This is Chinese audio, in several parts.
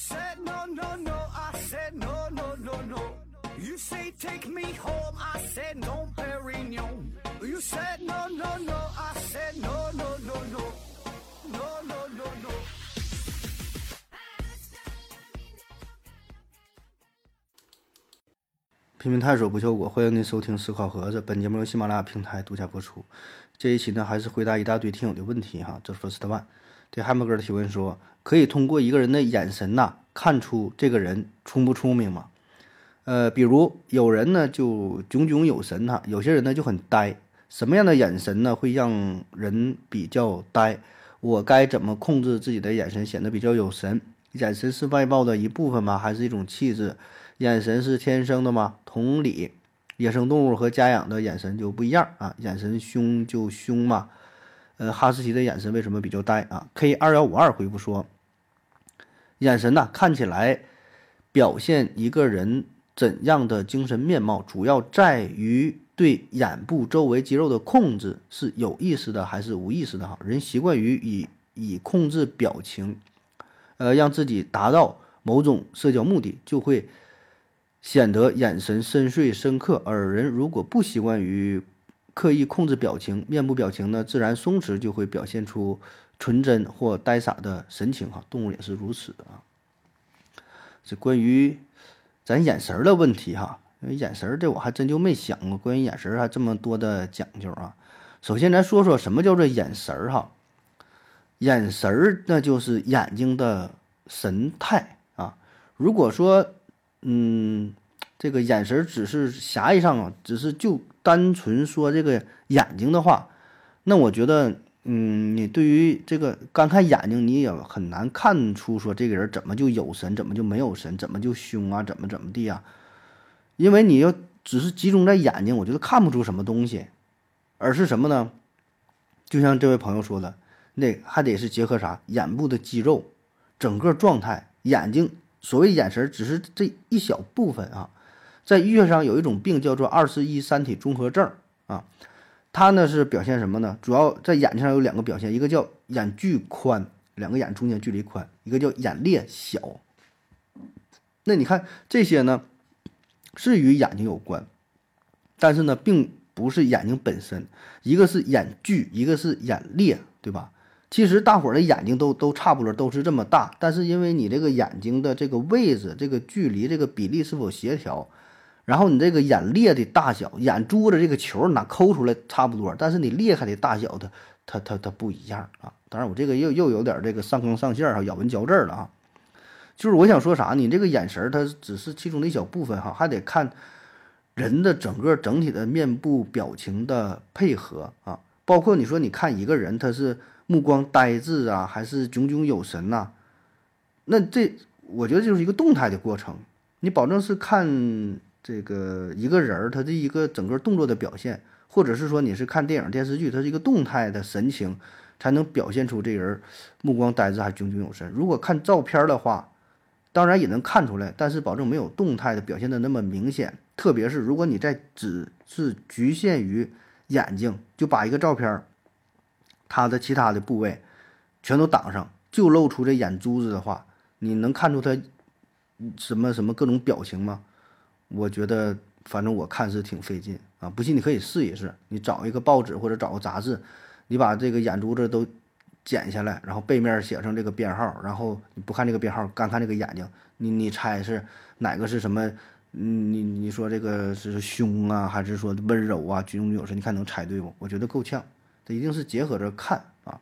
said no, no, no. I said no, no, no, no. You say take me home. I said no, Perignon. You said no, no, no. I said no, no, no, no. No, no, no, no. 拼命探索不求果，欢迎您收听思考盒子。本节目由喜马拉雅平台独家播出。这一期呢，还是回答一大堆听友的问题哈。这 first one，对汉姆哥的提问说，可以通过一个人的眼神呐，看出这个人聪不聪明吗？呃，比如有人呢就炯炯有神哈，有些人呢就很呆。什么样的眼神呢会让人比较呆？我该怎么控制自己的眼神显得比较有神？眼神是外貌的一部分吗？还是一种气质？眼神是天生的吗？同理，野生动物和家养的眼神就不一样啊。眼神凶就凶嘛。呃，哈士奇的眼神为什么比较呆啊？K 二幺五二回复说，眼神呐，看起来表现一个人怎样的精神面貌，主要在于对眼部周围肌肉的控制是有意识的还是无意识的哈。人习惯于以以控制表情，呃，让自己达到某种社交目的，就会。显得眼神深邃深刻，而人如果不习惯于刻意控制表情，面部表情呢自然松弛，就会表现出纯真或呆傻的神情。哈，动物也是如此啊。这关于咱眼神的问题哈，因为眼神这我还真就没想过，关于眼神还这么多的讲究啊。首先，咱说说什么叫做眼神哈？眼神儿那就是眼睛的神态啊。如果说嗯，这个眼神只是狭义上啊，只是就单纯说这个眼睛的话，那我觉得，嗯，你对于这个干看眼睛，你也很难看出说这个人怎么就有神，怎么就没有神，怎么就凶啊，怎么怎么地啊？因为你要只是集中在眼睛，我觉得看不出什么东西，而是什么呢？就像这位朋友说的，那还得是结合啥？眼部的肌肉，整个状态，眼睛。所谓眼神，只是这一小部分啊。在医学上有一种病叫做二四一三体综合症啊，它呢是表现什么呢？主要在眼睛上有两个表现，一个叫眼距宽，两个眼中间距离宽；一个叫眼裂小。那你看这些呢，是与眼睛有关，但是呢，并不是眼睛本身。一个是眼距，一个是眼裂，对吧？其实大伙的眼睛都都差不多，都是这么大，但是因为你这个眼睛的这个位置、这个距离、这个比例是否协调，然后你这个眼裂的大小、眼珠子这个球哪抠出来差不多，但是你裂开的大小它它它它不一样啊。当然我这个又又有点这个上纲上线哈，咬文嚼字了啊。就是我想说啥，你这个眼神它只是其中的一小部分哈，还得看人的整个整体的面部表情的配合啊，包括你说你看一个人他是。目光呆滞啊，还是炯炯有神呐？那这我觉得就是一个动态的过程。你保证是看这个一个人儿他的一个整个动作的表现，或者是说你是看电影电视剧，他是一个动态的神情，才能表现出这人目光呆滞还炯炯有神。如果看照片的话，当然也能看出来，但是保证没有动态的表现的那么明显。特别是如果你在只是局限于眼睛，就把一个照片。他的其他的部位全都挡上，就露出这眼珠子的话，你能看出他什么什么各种表情吗？我觉得，反正我看是挺费劲啊。不信你可以试一试，你找一个报纸或者找个杂志，你把这个眼珠子都剪下来，然后背面写上这个编号，然后你不看这个编号，干看这个眼睛，你你猜是哪个是什么？嗯，你你说这个是凶啊，还是说温柔啊？炯炯有神？你看能猜对不？我觉得够呛。这一定是结合着看啊，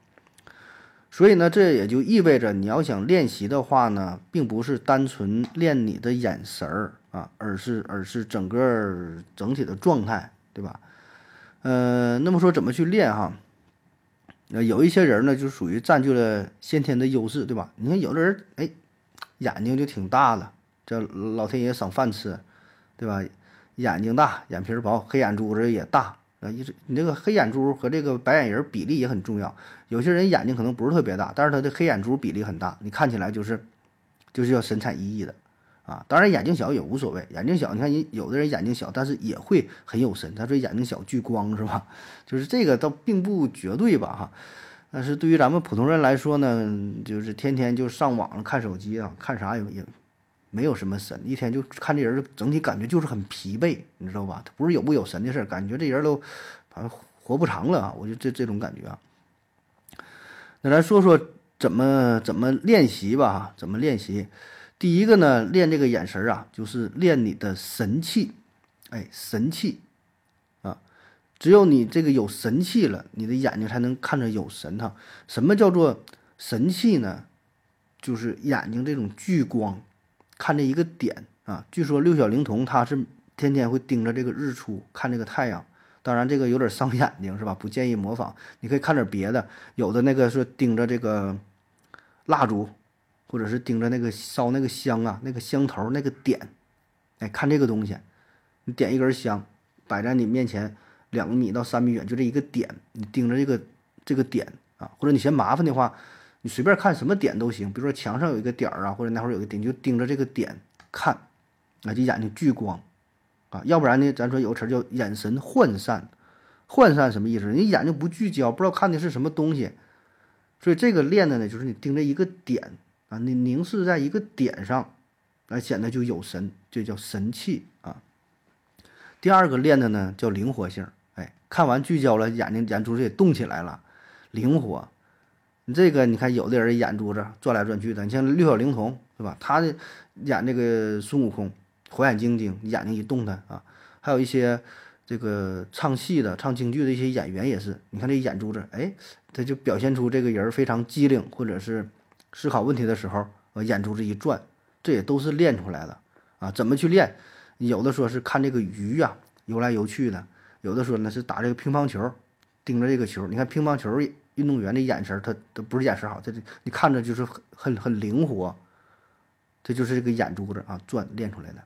所以呢，这也就意味着你要想练习的话呢，并不是单纯练你的眼神儿啊，而是而是整个整体的状态，对吧？呃，那么说怎么去练哈？呃，有一些人呢，就属于占据了先天的优势，对吧？你看有的人哎，眼睛就挺大了，这老天爷赏饭吃，对吧？眼睛大，眼皮薄，黑眼珠子也大。啊，一直你这个黑眼珠和这个白眼仁比例也很重要。有些人眼睛可能不是特别大，但是他的黑眼珠比例很大，你看起来就是，就是要神采奕奕的，啊，当然眼睛小也无所谓。眼睛小，你看有的人眼睛小，但是也会很有神。他说眼睛小聚光是吧？就是这个倒并不绝对吧，哈。但是对于咱们普通人来说呢，就是天天就上网看手机啊，看啥也也没有什么神，一天就看这人，整体感觉就是很疲惫，你知道吧？他不是有不有神的事儿，感觉这人都反正活不长了啊！我就这这种感觉。那咱说说怎么怎么练习吧，怎么练习？第一个呢，练这个眼神啊，就是练你的神气，哎，神气啊。只有你这个有神气了，你的眼睛才能看着有神哈。什么叫做神气呢？就是眼睛这种聚光，看这一个点啊。据说六小龄童他是天天会盯着这个日出看这个太阳，当然这个有点伤眼睛是吧？不建议模仿。你可以看点别的，有的那个是盯着这个蜡烛，或者是盯着那个烧那个香啊，那个香头那个点，哎，看这个东西，你点一根香摆在你面前。两米到三米远，就这一个点，你盯着这个这个点啊，或者你嫌麻烦的话，你随便看什么点都行。比如说墙上有一个点儿啊，或者那会儿有个点，你就盯着这个点看，啊，就眼睛聚光啊。要不然呢，咱说有个词儿叫眼神涣散，涣散什么意思？你眼睛不聚焦，不知道看的是什么东西。所以这个练的呢，就是你盯着一个点啊，你凝视在一个点上，来显得就有神，这叫神气啊。第二个练的呢，叫灵活性。哎看完聚焦了，眼睛眼珠子也动起来了，灵活。你这个你看，有的人眼珠子转来转去的，你像六小龄童是吧？他的演这个孙悟空，火眼金睛，眼睛一动弹啊。还有一些这个唱戏的、唱京剧的一些演员也是，你看这眼珠子，哎，他就表现出这个人非常机灵，或者是思考问题的时候，呃，眼珠子一转，这也都是练出来的啊。怎么去练？有的说是看这个鱼呀游来游去的。有的说呢是打这个乒乓球，盯着这个球。你看乒乓球运动员的眼神，他他不是眼神好，他这你看着就是很很很灵活。这就是这个眼珠子啊转练出来的。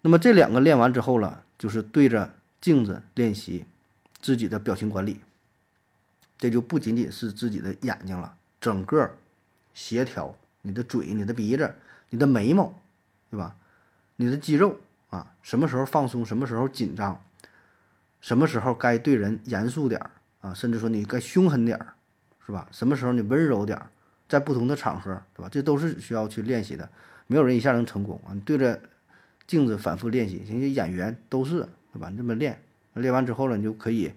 那么这两个练完之后了，就是对着镜子练习自己的表情管理。这就不仅仅是自己的眼睛了，整个协调你的嘴、你的鼻子、你的眉毛，对吧？你的肌肉啊，什么时候放松，什么时候紧张。什么时候该对人严肃点儿啊？甚至说你该凶狠点儿，是吧？什么时候你温柔点儿，在不同的场合，对吧？这都是需要去练习的。没有人一下能成功啊！你对着镜子反复练习，人家演员都是，对吧？你这么练，练完之后了，你就可以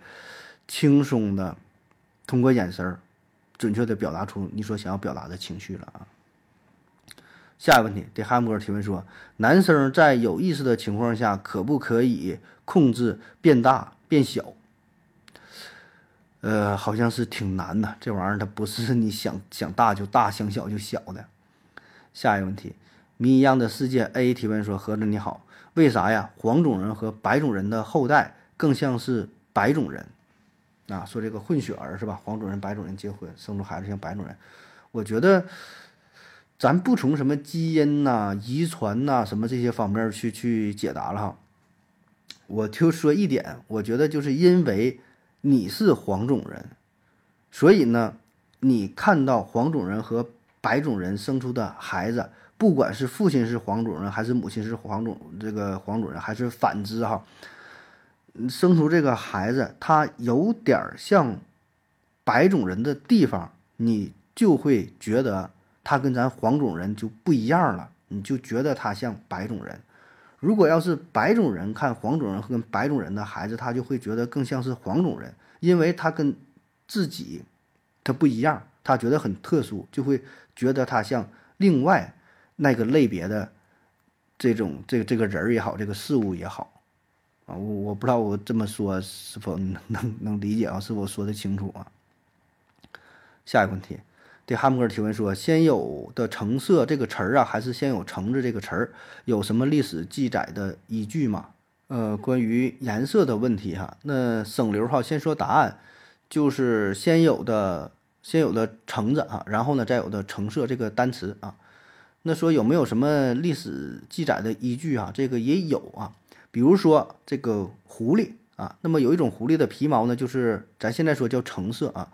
轻松的通过眼神儿，准确的表达出你所想要表达的情绪了啊。下一个问题，对汉姆尔提问说：男生在有意识的情况下，可不可以控制变大？变小，呃，好像是挺难的。这玩意儿它不是你想想大就大，想小就小的。下一个问题，谜一样的世界 A 提问说：“盒子你好，为啥呀？黄种人和白种人的后代更像是白种人啊？说这个混血儿是吧？黄种人白种人结婚生出孩子像白种人。我觉得，咱不从什么基因呐、遗传呐什么这些方面去去解答了哈。”我就说一点，我觉得就是因为你是黄种人，所以呢，你看到黄种人和白种人生出的孩子，不管是父亲是黄种人还是母亲是黄种这个黄种人，还是反之哈，生出这个孩子他有点像白种人的地方，你就会觉得他跟咱黄种人就不一样了，你就觉得他像白种人。如果要是白种人看黄种人跟白种人的孩子，他就会觉得更像是黄种人，因为他跟自己他不一样，他觉得很特殊，就会觉得他像另外那个类别的这种这个这个人也好，这个事物也好啊，我我不知道我这么说是否能 能理解啊，是否说的清楚啊？下一个问题。对汉姆尔提问说：“先有的橙色这个词儿啊，还是先有橙子这个词儿？有什么历史记载的依据吗？”呃，关于颜色的问题哈，那省流哈，先说答案，就是先有的先有的橙子啊，然后呢再有的橙色这个单词啊。那说有没有什么历史记载的依据啊？这个也有啊，比如说这个狐狸啊，那么有一种狐狸的皮毛呢，就是咱现在说叫橙色啊。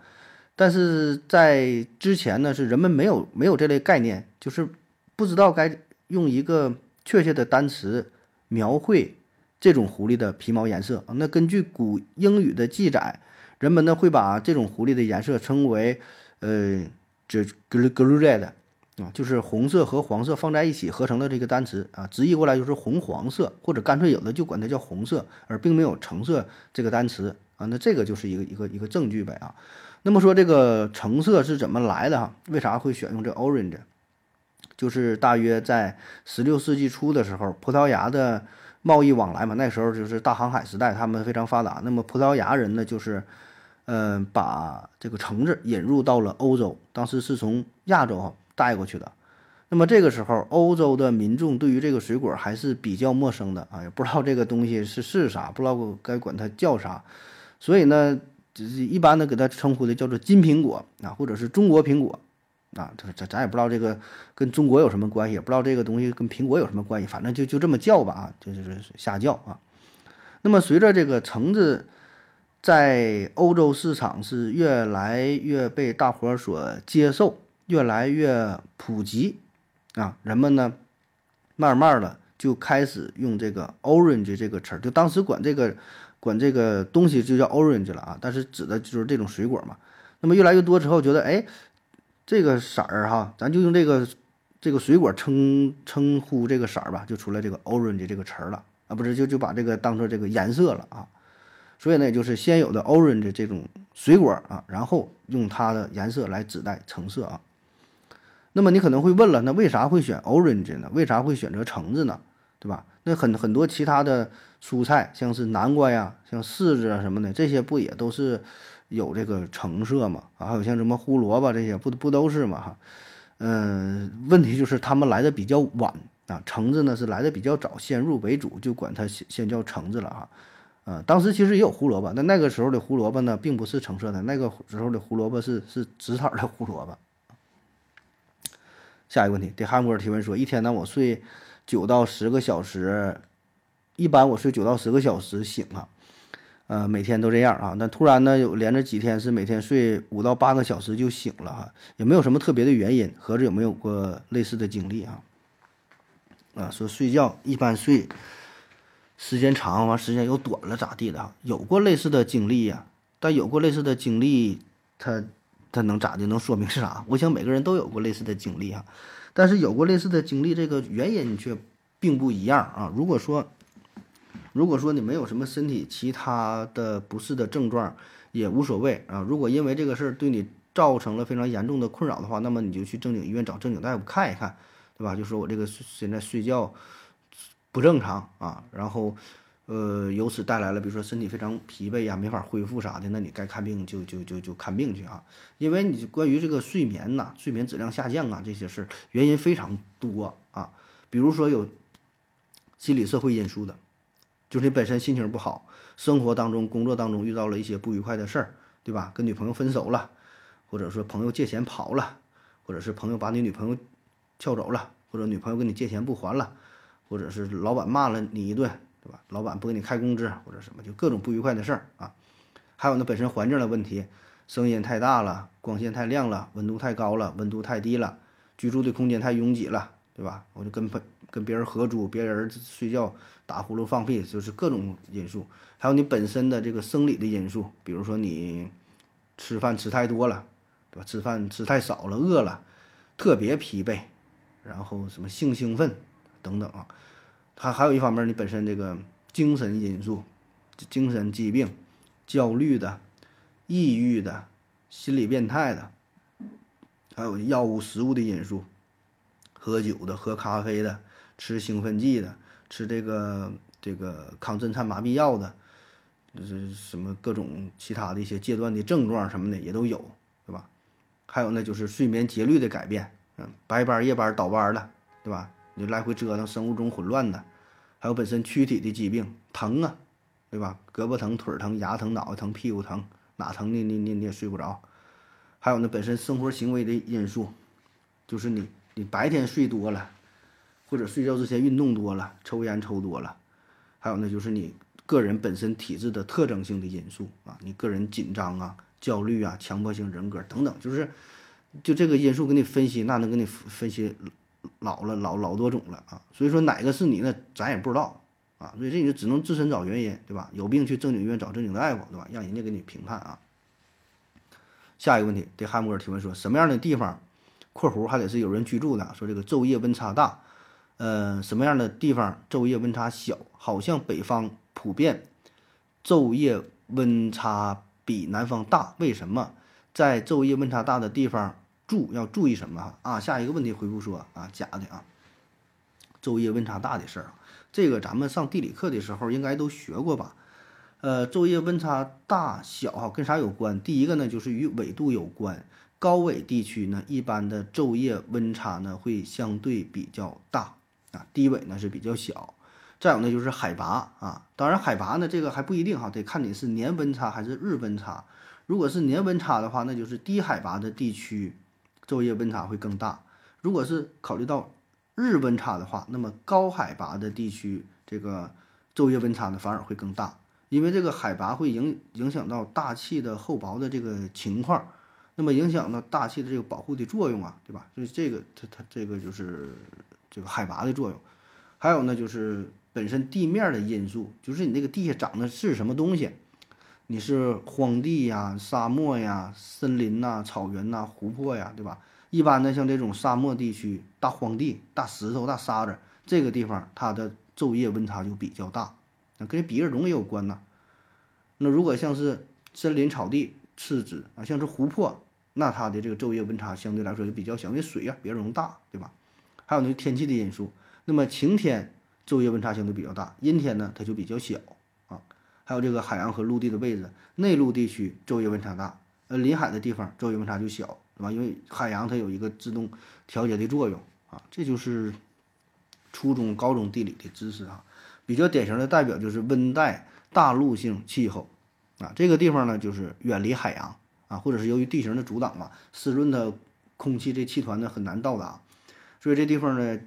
但是在之前呢，是人们没有没有这类概念，就是不知道该用一个确切的单词描绘这种狐狸的皮毛颜色那根据古英语的记载，人们呢会把这种狐狸的颜色称为呃这 glue glue red 啊，就是红色和黄色放在一起合成的这个单词啊，直译过来就是红黄色，或者干脆有的就管它叫红色，而并没有橙色这个单词啊。那这个就是一个一个一个证据呗啊。那么说这个橙色是怎么来的哈？为啥会选用这 orange？就是大约在十六世纪初的时候，葡萄牙的贸易往来嘛，那时候就是大航海时代，他们非常发达。那么葡萄牙人呢，就是嗯把这个橙子引入到了欧洲，当时是从亚洲。带过去的，那么这个时候，欧洲的民众对于这个水果还是比较陌生的啊，也不知道这个东西是是啥，不知道该管它叫啥，所以呢，只是一般的给它称呼的叫做金苹果啊，或者是中国苹果啊，这这咱也不知道这个跟中国有什么关系，也不知道这个东西跟苹果有什么关系，反正就就这么叫吧啊，就就是瞎叫啊。那么随着这个橙子在欧洲市场是越来越被大伙所接受。越来越普及啊，人们呢，慢慢的就开始用这个 orange 这个词儿，就当时管这个管这个东西就叫 orange 了啊，但是指的就是这种水果嘛。那么越来越多之后，觉得哎，这个色儿哈，咱就用这个这个水果称称呼这个色儿吧，就出来这个 orange 这个词儿了啊，不是就就把这个当做这个颜色了啊。所以呢，也就是先有的 orange 这种水果啊，然后用它的颜色来指代橙色啊。那么你可能会问了，那为啥会选 orange 呢？为啥会选择橙子呢？对吧？那很很多其他的蔬菜，像是南瓜呀、像柿子啊什么的，这些不也都是有这个橙色嘛？啊，还有像什么胡萝卜这些，不不都是嘛？哈，嗯，问题就是他们来的比较晚啊，橙子呢是来的比较早，先入为主，就管它先先叫橙子了哈。呃，当时其实也有胡萝卜，但那个时候的胡萝卜呢，并不是橙色的，那个时候的胡萝卜是是紫色的胡萝卜。下一个问题，对汉姆尔提问说：一天呢，我睡九到十个小时，一般我睡九到十个小时醒啊，呃，每天都这样啊。那突然呢，有连着几天是每天睡五到八个小时就醒了哈，也没有什么特别的原因，合着有没有过类似的经历啊？啊，说睡觉一般睡时间长完时间又短了咋地的？有过类似的经历呀，但有过类似的经历，他。他能咋的？能说明是啥？我想每个人都有过类似的经历哈，但是有过类似的经历，这个原因却并不一样啊。如果说，如果说你没有什么身体其他的不适的症状，也无所谓啊。如果因为这个事儿对你造成了非常严重的困扰的话，那么你就去正经医院找正经大夫看一看，对吧？就说我这个现在睡觉不正常啊，然后。呃，由此带来了，比如说身体非常疲惫呀，没法恢复啥的，那你该看病就就就就看病去啊。因为你关于这个睡眠呐，睡眠质量下降啊，这些事儿原因非常多啊。比如说有心理社会因素的，就是你本身心情不好，生活当中、工作当中遇到了一些不愉快的事儿，对吧？跟女朋友分手了，或者说朋友借钱跑了，或者是朋友把你女朋友撬走了，或者女朋友跟你借钱不还了，或者是老板骂了你一顿。对吧？老板不给你开工资或者什么，就各种不愉快的事儿啊。还有那本身环境的问题，声音太大了，光线太亮了，温度太高了，温度太低了，居住的空间太拥挤了，对吧？我就跟朋跟别人合租，别人睡觉打呼噜放屁，就是各种因素。还有你本身的这个生理的因素，比如说你吃饭吃太多了，对吧？吃饭吃太少了，饿了，特别疲惫，然后什么性兴奋等等啊。它还有一方面，你本身这个精神因素、精神疾病、焦虑的、抑郁的、心理变态的，还有药物、食物的因素，喝酒的、喝咖啡的、吃兴奋剂的、吃这个这个抗震颤麻痹药的，就是什么各种其他的一些戒断的症状什么的也都有，对吧？还有呢，就是睡眠节律的改变，嗯，白班夜班倒班了，对吧？你来回折腾，生物钟混乱的，还有本身躯体的疾病，疼啊，对吧？胳膊疼、腿疼、牙疼、脑袋疼、屁股疼，哪疼你你你你也睡不着。还有呢，本身生活行为的因素，就是你你白天睡多了，或者睡觉之前运动多了，抽烟抽多了。还有呢，就是你个人本身体质的特征性的因素啊，你个人紧张啊、焦虑啊、强迫性人格等等，就是就这个因素给你分析，那能给你分析。老了，老老多种了啊，所以说哪个是你呢？咱也不知道啊，所以这你就只能自身找原因，对吧？有病去正经医院找正经的大夫，对吧？让人家给你评判啊。下一个问题，对汉姆尔提问说，什么样的地方（括弧还得是有人居住的）？说这个昼夜温差大，呃，什么样的地方昼夜温差小？好像北方普遍昼夜温差比南方大，为什么？在昼夜温差大的地方注要注意什么啊？下一个问题回复说啊，假的啊，昼夜温差大的事儿啊，这个咱们上地理课的时候应该都学过吧？呃，昼夜温差大小哈跟啥有关？第一个呢就是与纬度有关，高纬地区呢一般的昼夜温差呢会相对比较大啊，低纬呢是比较小。再有呢就是海拔啊，当然海拔呢这个还不一定哈，得看你是年温差还是日温差。如果是年温差的话，那就是低海拔的地区昼夜温差会更大。如果是考虑到日温差的话，那么高海拔的地区这个昼夜温差呢反而会更大。因为这个海拔会影影响到大气的厚薄的这个情况，那么影响到大气的这个保护的作用啊，对吧？就是这个它它这个就是这个海拔的作用，还有呢就是本身地面的因素，就是你那个地下长的是什么东西，你是荒地呀、沙漠呀、森林呐、草原呐、湖泊呀，对吧？一般的像这种沙漠地区、大荒地、大石头、大沙子，这个地方它的昼夜温差就比较大。那跟鼻子容也有关呐。那如果像是森林、草地、赤子啊，像是湖泊，那它的这个昼夜温差相对来说就比较小，因为水啊比较容大，对吧？还有那天气的因素。那么晴天昼夜温差相对比较大，阴天呢它就比较小。还有这个海洋和陆地的位置，内陆地区昼夜温差大，呃，临海的地方昼夜温差就小，对吧？因为海洋它有一个自动调节的作用啊。这就是初中、高中地理的知识啊。比较典型的代表就是温带大陆性气候，啊，这个地方呢就是远离海洋啊，或者是由于地形的阻挡嘛，湿润的空气这气团呢很难到达，所以这地方呢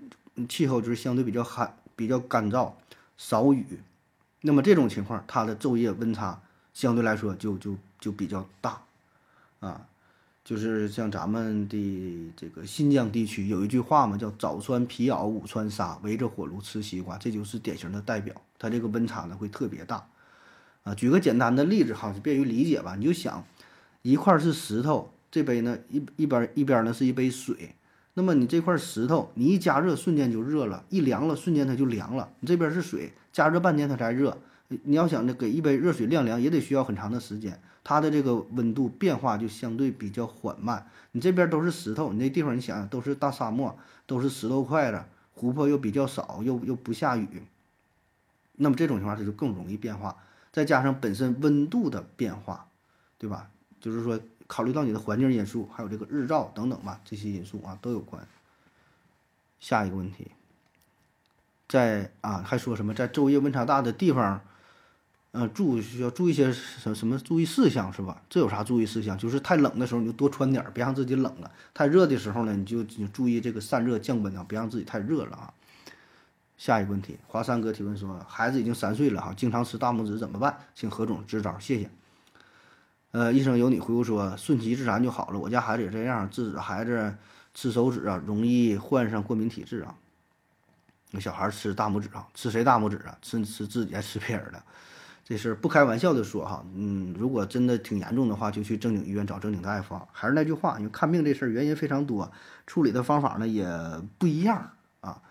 气候就是相对比较寒、比较干燥、少雨。那么这种情况，它的昼夜温差相对来说就就就比较大，啊。就是像咱们的这个新疆地区有一句话嘛，叫“早穿皮袄，午穿纱，围着火炉吃西瓜”，这就是典型的代表。它这个温差呢会特别大，啊，举个简单的例子哈，就便于理解吧。你就想，一块是石头，这杯呢一一边一边呢是一杯水，那么你这块石头，你一加热瞬间就热了，一凉了瞬间它就凉了。你这边是水，加热半天它才热。你要想着给一杯热水晾凉，也得需要很长的时间。它的这个温度变化就相对比较缓慢。你这边都是石头，你那地方你想都是大沙漠，都是石头块子，湖泊又比较少，又又不下雨，那么这种情况它就更容易变化。再加上本身温度的变化，对吧？就是说考虑到你的环境因素，还有这个日照等等吧，这些因素啊都有关。下一个问题，在啊还说什么在昼夜温差大的地方？呃，注需要注意些什什么注意事项是吧？这有啥注意事项？就是太冷的时候你就多穿点儿，别让自己冷了；太热的时候呢，你就注意这个散热降温啊，别让自己太热了啊。下一个问题，华山哥提问说，孩子已经三岁了哈，经常吃大拇指怎么办？请何总支招，谢谢。呃，医生有你回复说，顺其自然就好了。我家孩子也这样，制止孩子吃手指啊，容易患上过敏体质啊。那小孩吃大拇指啊，吃谁大拇指啊？吃吃自己还吃别人的？这事儿不开玩笑的说哈，嗯，如果真的挺严重的话，就去正经医院找正经大夫。还是那句话，因为看病这事儿原因非常多，处理的方法呢也不一样啊。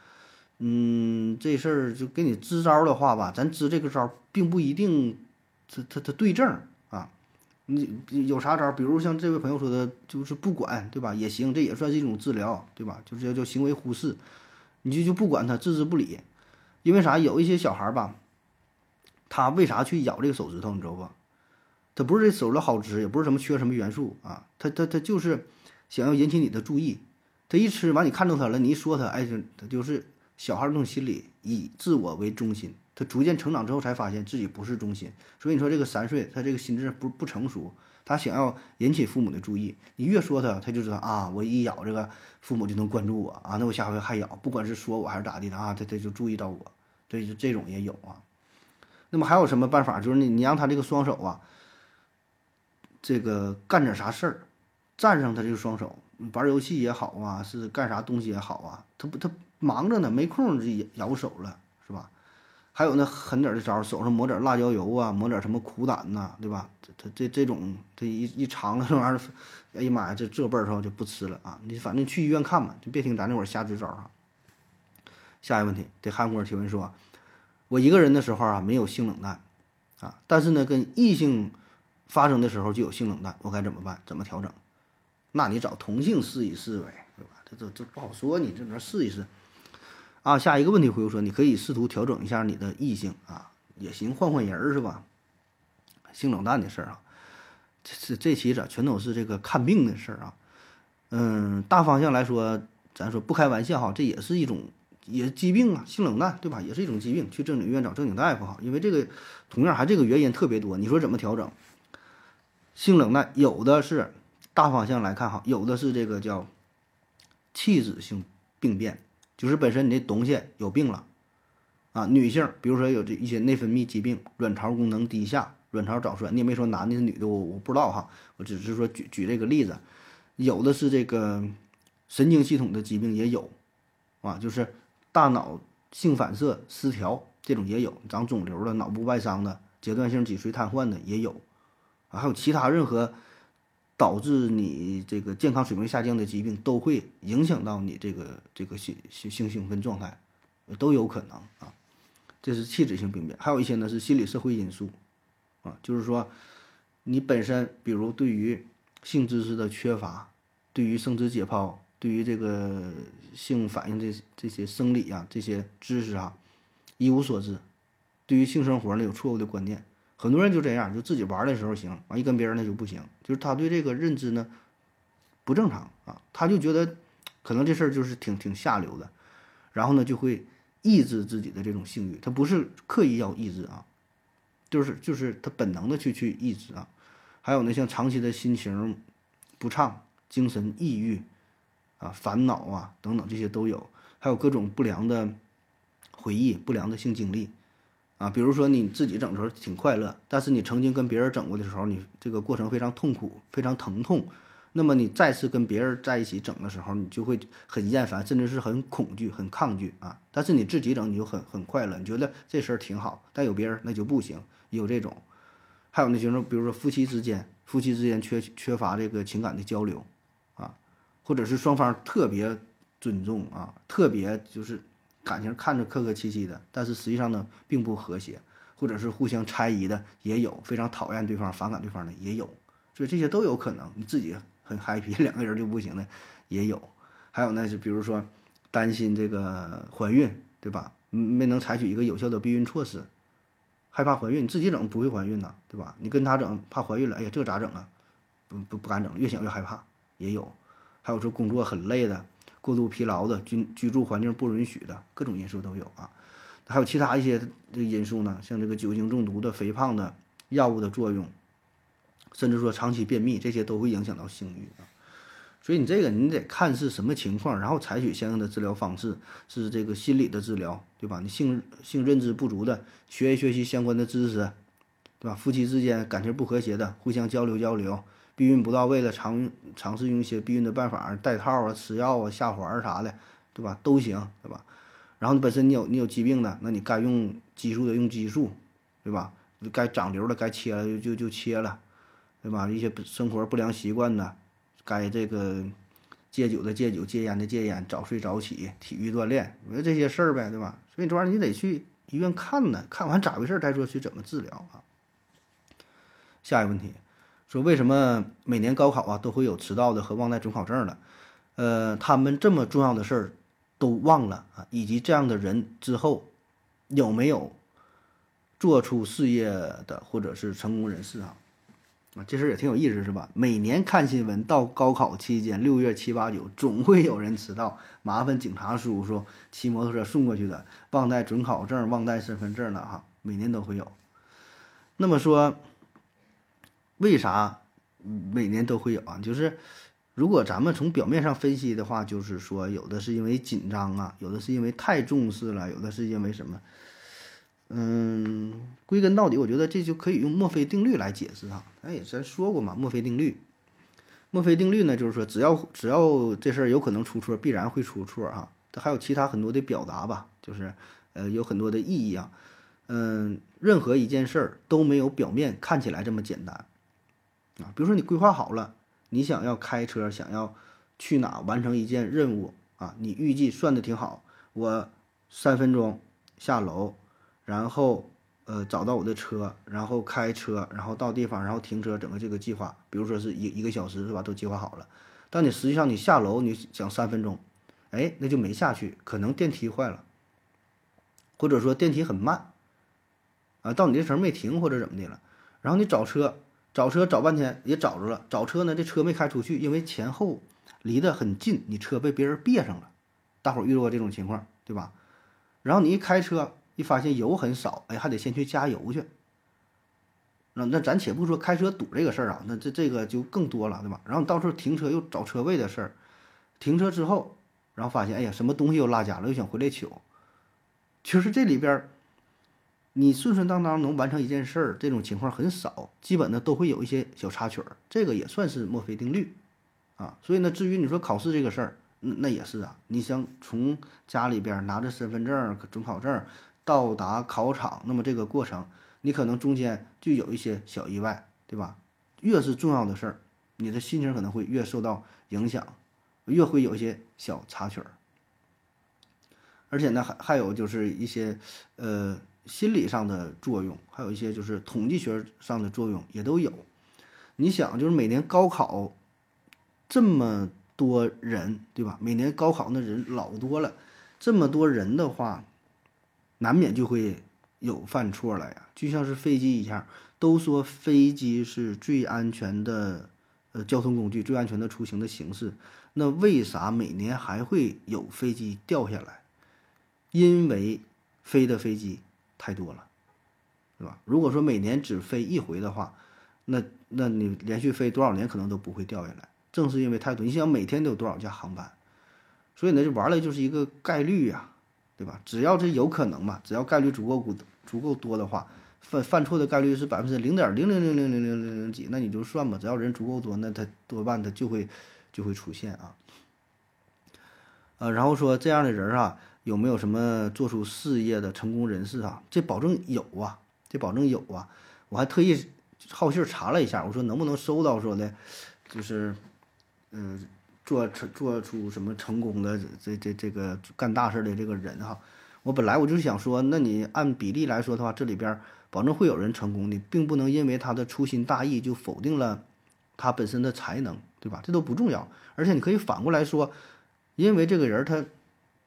嗯，这事儿就给你支招的话吧，咱支这个招并不一定，他他他对症啊。你有啥招？比如像这位朋友说的，就是不管，对吧？也行，这也算是一种治疗，对吧？就是叫叫行为忽视，你就就不管他，置之不理。因为啥？有一些小孩吧。他为啥去咬这个手指头？你知道不？他不是这手指头好吃，也不是什么缺什么元素啊，他他他就是想要引起你的注意。他一吃完，你看着他了，你一说他，哎，他就是小孩这种心理，以自我为中心。他逐渐成长之后，才发现自己不是中心。所以你说这个三岁，他这个心智不不成熟，他想要引起父母的注意。你越说他，他就知道啊，我一咬这个，父母就能关注我啊，那我下回还咬，不管是说我还是咋地的啊，他他就注意到我。这就这种也有啊。那么还有什么办法？就是你，你让他这个双手啊，这个干点啥事儿，占上他这个双手，玩游戏也好啊，是干啥东西也好啊，他不他忙着呢，没空就咬手了，还有那狠点儿的招儿，手上抹点辣椒油啊，抹点什么苦胆呐、对吧？这这这种这一一尝了这玩意儿，哎呀妈呀，这这辈儿上就不吃了啊！你反正去医院看吧，就别听咱这会儿瞎支招儿哈。下一个问题，这韩国人提问说，我一个人的时候啊，没有性冷淡啊，但是呢，跟异性发生的时候就有性冷淡，我该怎么办？怎么调整？那你找同性试一试呗，对吧？这这这不好说，你这能试一试。啊，下一个问题回复说，你可以试图调整一下你的异性啊，也行，换换人儿是吧？性冷淡的事儿啊，这这这期咋全都是这个看病的事儿啊？嗯，大方向来说，咱说不开玩笑哈，这也是一种也疾病啊，性冷淡对吧？也是一种疾病，去正经医院找正经大夫哈，因为这个同样还这个原因特别多，你说怎么调整？性冷淡有的是大方向来看哈，有的是这个叫器质性病变。就是本身你这东西有病了，啊，女性比如说有这一些内分泌疾病，卵巢功能低下，卵巢早衰，你也没说男的是女的，我我不知道哈，我只是说举举这个例子，有的是这个神经系统的疾病也有，啊，就是大脑性反射失调这种也有，长肿瘤的、脑部外伤的、阶段性脊髓瘫痪的也有，啊，还有其他任何。导致你这个健康水平下降的疾病，都会影响到你这个这个性性性兴奋状态，都有可能啊。这是器质性病变，还有一些呢是心理社会因素，啊，就是说你本身比如对于性知识的缺乏，对于生殖解剖，对于这个性反应这这些生理啊这些知识啊一无所知，对于性生活呢有错误的观念。很多人就这样，就自己玩的时候行，完一跟别人那就不行，就是他对这个认知呢不正常啊，他就觉得可能这事儿就是挺挺下流的，然后呢就会抑制自己的这种性欲，他不是刻意要抑制啊，就是就是他本能的去去抑制啊。还有呢，像长期的心情不畅、精神抑郁啊、烦恼啊等等这些都有，还有各种不良的回忆、不良的性经历。啊，比如说你自己整的时候挺快乐，但是你曾经跟别人整过的时候，你这个过程非常痛苦、非常疼痛。那么你再次跟别人在一起整的时候，你就会很厌烦，甚至是很恐惧、很抗拒啊。但是你自己整，你就很很快乐，你觉得这事儿挺好。但有别人那就不行，有这种。还有那些，比如说夫妻之间，夫妻之间缺缺乏这个情感的交流啊，或者是双方特别尊重啊，特别就是。感情看着客客气气的，但是实际上呢，并不和谐，或者是互相猜疑的也有，非常讨厌对方、反感对方的也有，所以这些都有可能。你自己很 happy，两个人就不行的也有。还有呢，就比如说担心这个怀孕，对吧？没能采取一个有效的避孕措施，害怕怀孕，你自己整不会怀孕呐，对吧？你跟他整怕怀孕了，哎呀，这咋整啊？不不不敢整，越想越害怕也有。还有说工作很累的。过度疲劳的居居住环境不允许的各种因素都有啊，还有其他一些这个因素呢，像这个酒精中毒的、肥胖的、药物的作用，甚至说长期便秘，这些都会影响到性欲啊。所以你这个你得看是什么情况，然后采取相应的治疗方式，是这个心理的治疗，对吧？你性性认知不足的，学一学习相关的知识，对吧？夫妻之间感情不和谐的，互相交流交流。避孕不到位了，尝尝试用一些避孕的办法，戴套啊、吃药啊、下环啥的，对吧？都行，对吧？然后你本身你有你有疾病的，那你该用激素的用激素，对吧？该长瘤的该切了就就就切了，对吧？一些生活不良习惯呢，该这个戒酒的戒酒，戒烟的戒烟，早睡早起，体育锻炼，我说这些事儿呗，对吧？所以这玩意儿你得去医院看呢，看完咋回事再说去怎么治疗啊。下一个问题。说为什么每年高考啊都会有迟到的和忘带准考证的？呃，他们这么重要的事儿都忘了啊，以及这样的人之后有没有做出事业的或者是成功人士啊？啊，这事儿也挺有意思是吧？每年看新闻，到高考期间六月七八九，总会有人迟到，麻烦警察叔叔骑摩托车送过去的，忘带准考证、忘带身份证的哈，每年都会有。那么说。为啥每年都会有啊？就是如果咱们从表面上分析的话，就是说有的是因为紧张啊，有的是因为太重视了，有的是因为什么？嗯，归根到底，我觉得这就可以用墨菲定律来解释哈。哎，咱说过嘛，墨菲定律。墨菲定律呢，就是说只要只要这事儿有可能出错，必然会出错啊。它还有其他很多的表达吧，就是呃有很多的意义啊。嗯，任何一件事儿都没有表面看起来这么简单啊。比如说你规划好了，你想要开车，想要去哪完成一件任务啊，你预计算的挺好，我三分钟下楼，然后呃找到我的车，然后开车，然后到地方，然后停车，整个这个计划，比如说是一一个小时是吧，都计划好了。但你实际上你下楼你想三分钟，哎，那就没下去，可能电梯坏了，或者说电梯很慢。啊，到你这层没停或者怎么的了，然后你找车，找车找半天也找着了，找车呢这车没开出去，因为前后离得很近，你车被别人别上了。大伙遇到过这种情况对吧？然后你一开车，一发现油很少，哎，还得先去加油去。那那咱且不说开车堵这个事儿啊，那这这个就更多了对吧？然后你到时候停车又找车位的事儿，停车之后，然后发现哎呀什么东西又落家了，又想回来取，其实这里边。你顺顺当当能完成一件事儿，这种情况很少，基本呢都会有一些小插曲儿，这个也算是墨菲定律，啊，所以呢，至于你说考试这个事儿，那那也是啊，你想从家里边拿着身份证、准考证到达考场，那么这个过程，你可能中间就有一些小意外，对吧？越是重要的事儿，你的心情可能会越受到影响，越会有一些小插曲儿，而且呢，还还有就是一些，呃。心理上的作用，还有一些就是统计学上的作用也都有。你想，就是每年高考这么多人，对吧？每年高考那人老多了，这么多人的话，难免就会有犯错了呀。就像是飞机一样，都说飞机是最安全的呃交通工具，最安全的出行的形式。那为啥每年还会有飞机掉下来？因为飞的飞机。太多了，对吧？如果说每年只飞一回的话，那那你连续飞多少年可能都不会掉下来。正是因为太多，你想每天都有多少架航班，所以呢，就玩了就是一个概率呀，对吧？只要这有可能嘛，只要概率足够足足够多的话，犯犯错的概率是百分之零点零零零零零零零零几，那你就算吧，只要人足够多，那它多半它就会就会出现啊。呃，然后说这样的人啊。有没有什么做出事业的成功人士啊？这保证有啊，这保证有啊。我还特意好信查了一下，我说能不能搜到说的，就是，嗯，做成做出什么成功的这这这个干大事的这个人哈。我本来我就是想说，那你按比例来说的话，这里边保证会有人成功，的并不能因为他的粗心大意就否定了他本身的才能，对吧？这都不重要。而且你可以反过来说，因为这个人他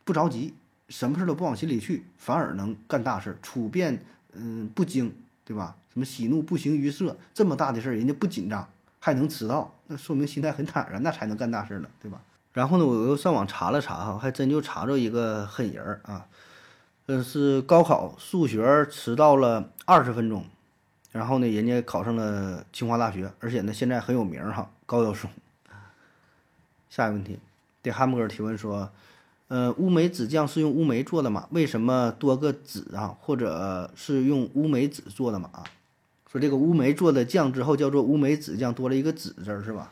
不着急。什么事都不往心里去，反而能干大事，处变嗯不惊，对吧？什么喜怒不形于色，这么大的事儿人家不紧张，还能迟到，那说明心态很坦然，那才能干大事呢，对吧？然后呢，我又上网查了查哈，还真就查着一个狠人儿啊，嗯，是高考数学迟到了二十分钟，然后呢，人家考上了清华大学，而且呢，现在很有名哈，高晓松。下一个问题，对汉姆哥提问说。呃，乌梅子酱是用乌梅做的吗？为什么多个子啊？或者是用乌梅子做的吗？啊，说这个乌梅做的酱之后叫做乌梅子酱，多了一个子字儿是吧？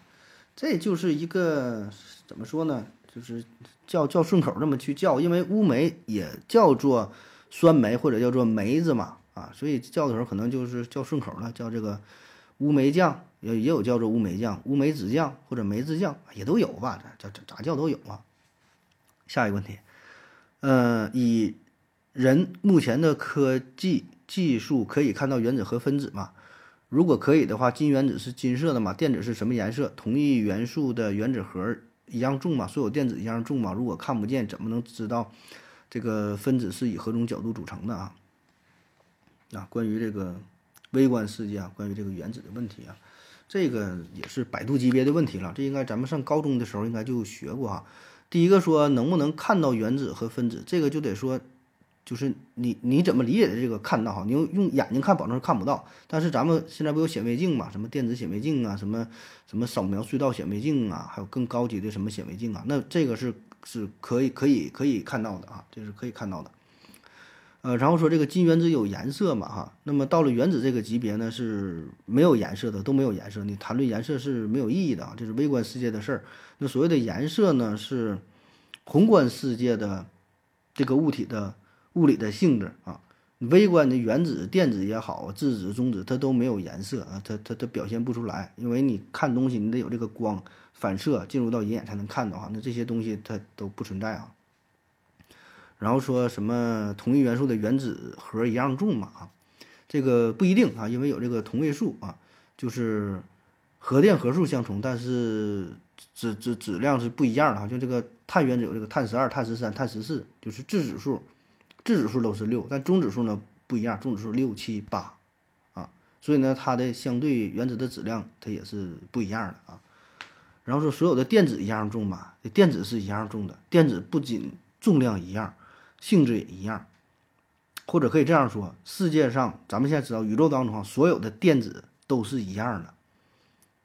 这就是一个怎么说呢？就是叫叫顺口这么去叫，因为乌梅也叫做酸梅或者叫做梅子嘛，啊，所以叫的时候可能就是叫顺口了，叫这个乌梅酱，也也有叫做乌梅酱、乌梅子酱或者梅子酱也都有吧？这这咋叫都有啊。下一个问题，呃，以人目前的科技技术可以看到原子和分子吗？如果可以的话，金原子是金色的吗？电子是什么颜色？同一元素的原子核一样重吗？所有电子一样重吗？如果看不见，怎么能知道这个分子是以何种角度组成的啊？啊，关于这个微观世界啊，关于这个原子的问题啊，这个也是百度级别的问题了。这应该咱们上高中的时候应该就学过哈。第一个说能不能看到原子和分子，这个就得说，就是你你怎么理解的这个看到哈？你用用眼睛看，保证是看不到。但是咱们现在不有显微镜嘛？什么电子显微镜啊，什么什么扫描隧道显微镜啊，还有更高级的什么显微镜啊？那这个是是可以可以可以看到的啊，这是可以看到的。呃，然后说这个金原子有颜色嘛哈？那么到了原子这个级别呢，是没有颜色的，都没有颜色。你谈论颜色是没有意义的啊，这是微观世界的事儿。那所谓的颜色呢，是宏观世界的这个物体的物理的性质啊。微观的原子、电子也好，质子、中子，它都没有颜色啊，它它它表现不出来，因为你看东西，你得有这个光反射进入到银眼才能看到哈，那这些东西它都不存在啊。然后说什么同一元素的原子核一样重嘛啊，这个不一定啊，因为有这个同位素啊，就是核电核数相同，但是质质质量是不一样的哈，就这个碳原子有这个碳十二、碳十三、碳十四，就是质子数。质子数都是六，但中指数呢不一样，中指数六七八，啊，所以呢它的相对原子的质量它也是不一样的啊。然后说所有的电子一样重吧，电子是一样重的，电子不仅重量一样，性质也一样，或者可以这样说，世界上咱们现在知道宇宙当中所有的电子都是一样的，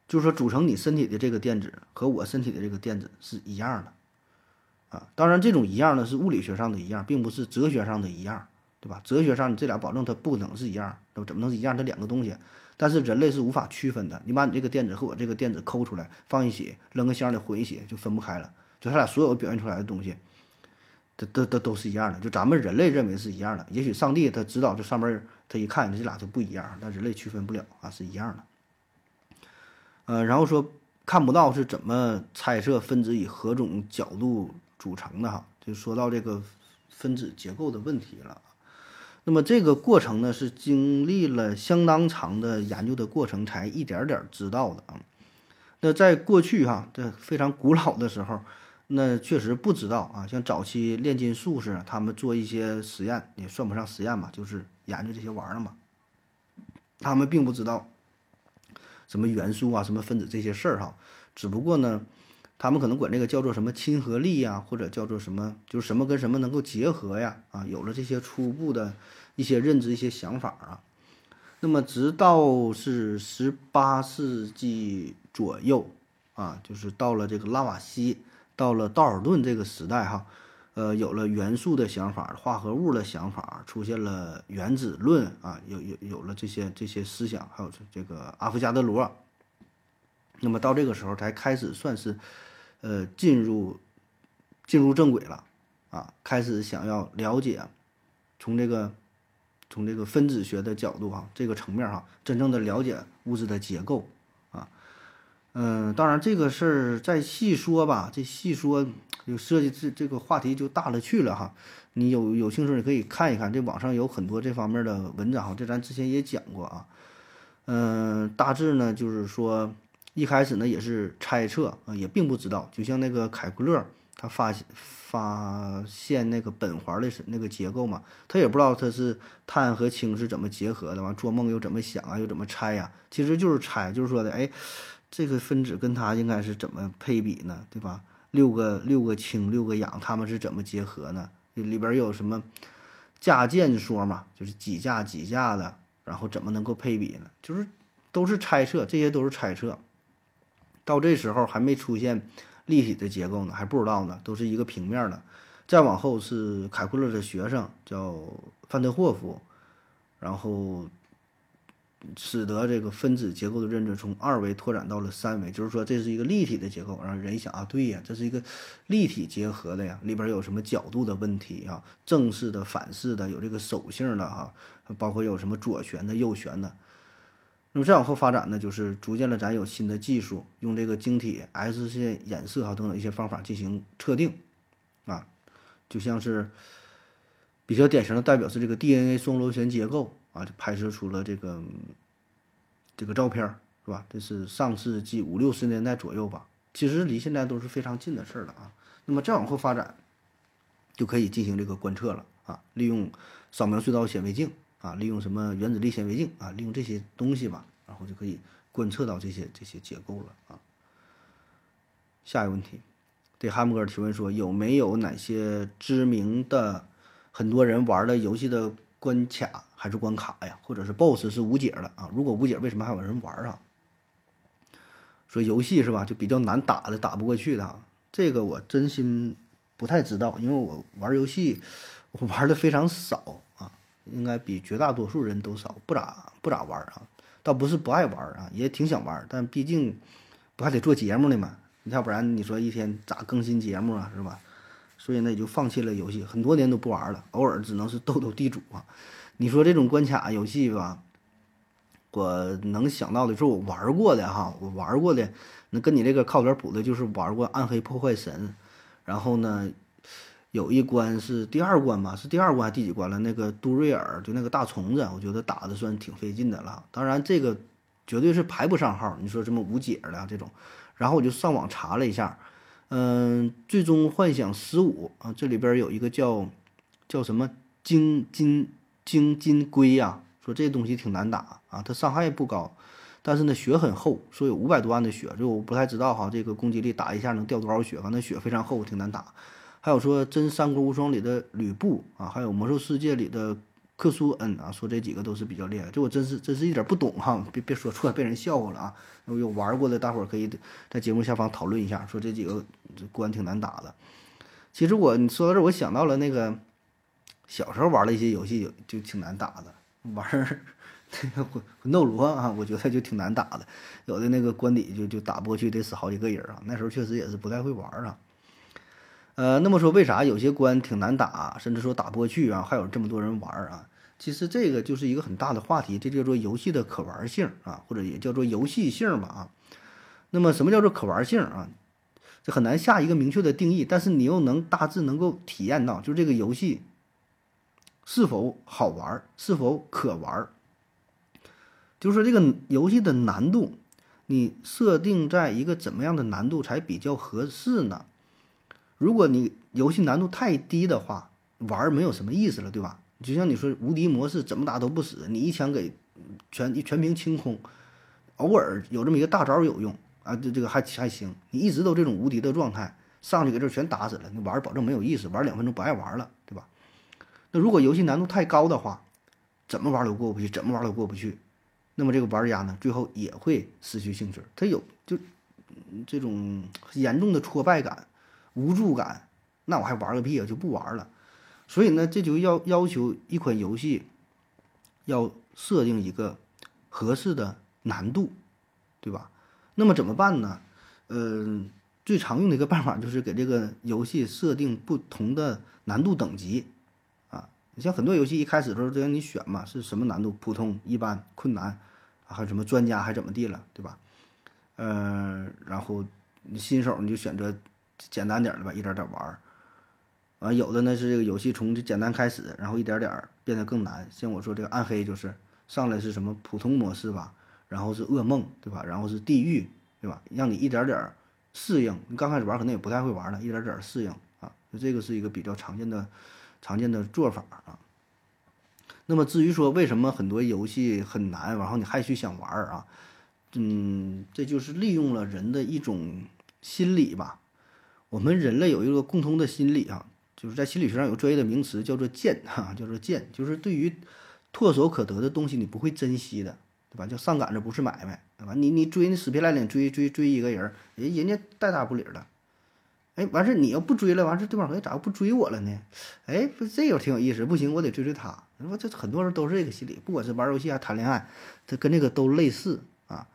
就是说组成你身体的这个电子和我身体的这个电子是一样的。啊，当然，这种一样呢是物理学上的一样，并不是哲学上的一样，对吧？哲学上你这俩保证它不能是一样，那怎么能一样？这两个东西，但是人类是无法区分的。你把你这个电子和我这个电子抠出来放一起，扔个箱里混一起，就分不开了。就它俩所有表现出来的东西，都都都都是一样的。就咱们人类认为是一样的，也许上帝他知道这上面他一看这俩就不一样，但人类区分不了啊，是一样的。呃，然后说看不到是怎么猜测分子以何种角度？组成的哈，就说到这个分子结构的问题了。那么这个过程呢，是经历了相当长的研究的过程，才一点点知道的啊。那在过去哈，这非常古老的时候，那确实不知道啊。像早期炼金术士，他们做一些实验，也算不上实验吧，就是研究这些玩意儿嘛。他们并不知道什么元素啊、什么分子这些事儿哈，只不过呢。他们可能管这个叫做什么亲和力呀，或者叫做什么，就是什么跟什么能够结合呀？啊，有了这些初步的一些认知、一些想法啊。那么，直到是十八世纪左右啊，就是到了这个拉瓦锡、到了道尔顿这个时代哈，呃，有了元素的想法、化合物的想法，出现了原子论啊，有有有了这些这些思想，还有这个阿伏加德罗。那么到这个时候才开始算是。呃，进入进入正轨了啊，开始想要了解，从这个从这个分子学的角度哈，这个层面哈，真正的了解物质的结构嗯，当然这个事儿再细说吧，这细说就涉及这这个话题就大了去了哈。你有有兴趣你可以看一看，这网上有很多这方面的文章，这咱之前也讲过啊。嗯，大致呢就是说。一开始呢也是猜测，也并不知道。就像那个凯库勒，他发现发现那个苯环的那个结构嘛，他也不知道它是碳和氢是怎么结合的。完做梦又怎么想啊，又怎么猜呀？其实就是猜，就是说的，哎，这个分子跟它应该是怎么配比呢？对吧？六个六个氢，六个氧，它们是怎么结合呢？里边有什么价键说嘛？就是几价几价的，然后怎么能够配比呢？就是都是猜测，这些都是猜测。到这时候还没出现立体的结构呢，还不知道呢，都是一个平面的。再往后是凯库勒的学生叫范德霍夫，然后使得这个分子结构的认知从二维拓展到了三维，就是说这是一个立体的结构。然后人一想啊，对呀，这是一个立体结合的呀，里边有什么角度的问题啊，正式的、反式的，有这个手性的哈，包括有什么左旋的、右旋的。那么再往后发展呢，就是逐渐的咱有新的技术，用这个晶体、X 线衍射哈等等一些方法进行测定，啊，就像是比较典型的代表是这个 DNA 双螺旋结构啊，就拍摄出了这个这个照片是吧？这是上世纪五六十年代左右吧，其实离现在都是非常近的事儿了啊。那么再往后发展，就可以进行这个观测了啊，利用扫描隧道显微镜。啊，利用什么原子力显微镜啊，利用这些东西吧，然后就可以观测到这些这些结构了啊。下一个问题，对汉姆格尔提问说，有没有哪些知名的很多人玩的游戏的关卡还是关卡呀，或者是 BOSS 是无解的啊？如果无解，为什么还有人玩啊？说游戏是吧，就比较难打的，打不过去的，这个我真心不太知道，因为我玩游戏我玩的非常少啊。应该比绝大多数人都少，不咋不咋玩啊，倒不是不爱玩啊，也挺想玩，但毕竟不还得做节目呢嘛，要不然你说一天咋更新节目啊，是吧？所以呢，也就放弃了游戏，很多年都不玩了，偶尔只能是斗斗地主啊。你说这种关卡游戏吧，我能想到的是我玩过的哈，我玩过的那跟你这个靠点谱的，就是玩过《暗黑破坏神》，然后呢，有一关是第二关吧，是第二关还是第几关了？那个杜瑞尔就那个大虫子，我觉得打的算挺费劲的了。当然这个绝对是排不上号，你说什么无解的这种，然后我就上网查了一下，嗯，最终幻想十五啊，这里边有一个叫叫什么金金金金龟呀。说这东西挺难打啊，它伤害不高，但是呢血很厚，说有五百多万的血，就我不太知道哈，这个攻击力打一下能掉多少血，反正血非常厚，挺难打。还有说真三国无双里的吕布啊，还有魔兽世界里的克苏恩啊，说这几个都是比较厉害。这我真是真是一点不懂哈，别别说错，被人笑话了啊。有玩过的大伙儿可以在节目下方讨论一下，说这几个关挺难打的。其实我你说到这，我想到了那个小时候玩的一些游戏，就就挺难打的。玩儿 这个魂魂斗罗啊，我觉得就挺难打的，有的那个关底就就打不过去，得死好几个人啊。那时候确实也是不太会玩啊。呃，那么说为啥有些关挺难打，甚至说打不过去啊，还有这么多人玩啊？其实这个就是一个很大的话题，这叫做游戏的可玩性啊，或者也叫做游戏性吧啊。那么什么叫做可玩性啊？这很难下一个明确的定义，但是你又能大致能够体验到，就是这个游戏。是否好玩？是否可玩？就是说这个游戏的难度，你设定在一个怎么样的难度才比较合适呢？如果你游戏难度太低的话，玩没有什么意思了，对吧？就像你说无敌模式怎么打都不死，你一枪给全全屏清空，偶尔有这么一个大招有用啊，这这个还还行。你一直都这种无敌的状态，上去给这全打死了，你玩保证没有意思，玩两分钟不爱玩了，对吧？那如果游戏难度太高的话，怎么玩都过不去，怎么玩都过不去，那么这个玩家呢，最后也会失去兴趣，他有就这种严重的挫败感、无助感，那我还玩个屁啊，就不玩了。所以呢，这就要要求一款游戏要设定一个合适的难度，对吧？那么怎么办呢？嗯，最常用的一个办法就是给这个游戏设定不同的难度等级。你像很多游戏一开始的时候就让你选嘛，是什么难度？普通、一般、困难，还有什么专家还怎么地了，对吧？呃，然后你新手你就选择简单点的吧，一点点玩儿。啊，有的呢是这个游戏从简单开始，然后一点点变得更难。像我说这个暗黑就是上来是什么普通模式吧，然后是噩梦，对吧？然后是地狱，对吧？让你一点点适应。你刚开始玩可能也不太会玩了，一点点适应啊。就这个是一个比较常见的。常见的做法啊，那么至于说为什么很多游戏很难，然后你还去想玩儿啊，嗯，这就是利用了人的一种心理吧。我们人类有一个共通的心理啊，就是在心理学上有专业的名词叫做贱哈，叫做贱，就是对于唾手可得的东西你不会珍惜的，对吧？叫上赶着不是买卖，对吧？你你追那死皮赖脸追追追一个人，人人家带大不理的。哎，完事你要不追了，完事对方说咋又不追我了呢？哎，不这有挺有意思，不行，我得追追他。你说这很多人都是这个心理，不管是玩游戏还谈恋爱，这跟这个都类似啊。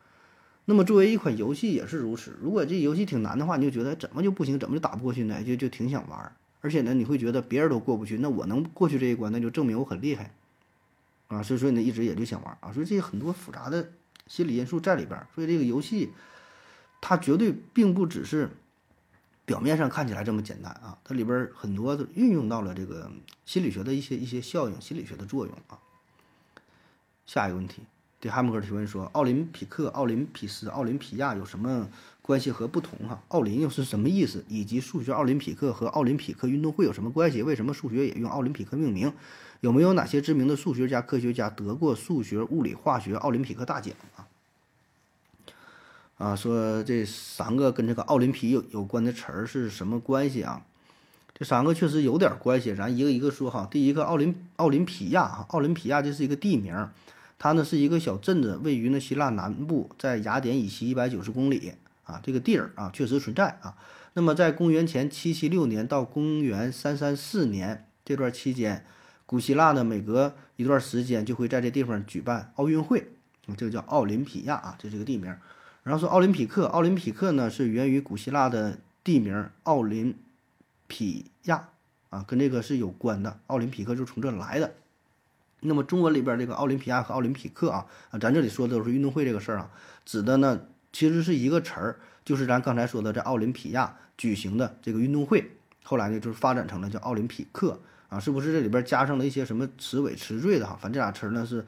那么作为一款游戏也是如此。如果这游戏挺难的话，你就觉得怎么就不行，怎么就打不过去呢？就就挺想玩。而且呢，你会觉得别人都过不去，那我能过去这一关，那就证明我很厉害啊。所以说呢，一直也就想玩啊。所以这些很多复杂的心理因素在里边。所以这个游戏它绝对并不只是。表面上看起来这么简单啊，它里边很多的运用到了这个心理学的一些一些效应、心理学的作用啊。下一个问题，对汉姆克提问说：奥林匹克、奥林匹斯、奥林匹亚有什么关系和不同？哈，奥林又是什么意思？以及数学奥林匹克和奥林匹克运动会有什么关系？为什么数学也用奥林匹克命名？有没有哪些知名的数学家、科学家得过数学、物理、化学奥林匹克大奖啊？啊，说这三个跟这个奥林匹有有关的词儿是什么关系啊？这三个确实有点关系，咱一个一个说哈。第一个奥林奥林匹亚哈，奥林匹亚这是一个地名，它呢是一个小镇子，位于呢希腊南部，在雅典以西一百九十公里啊。这个地儿啊确实存在啊。那么在公元前七七六年到公元三三四年这段期间，古希腊呢每隔一段时间就会在这地方举办奥运会，这个叫奥林匹亚啊，这是个地名。然后说奥林匹克，奥林匹克呢是源于古希腊的地名奥林匹亚啊，跟这个是有关的。奥林匹克就从这来的。那么中文里边这个奥林匹亚和奥林匹克啊啊，咱这里说的都是运动会这个事儿啊，指的呢其实是一个词儿，就是咱刚才说的在奥林匹亚举行的这个运动会，后来呢就是发展成了叫奥林匹克啊，是不是这里边加上了一些什么词尾词缀的哈？反正这俩词儿呢是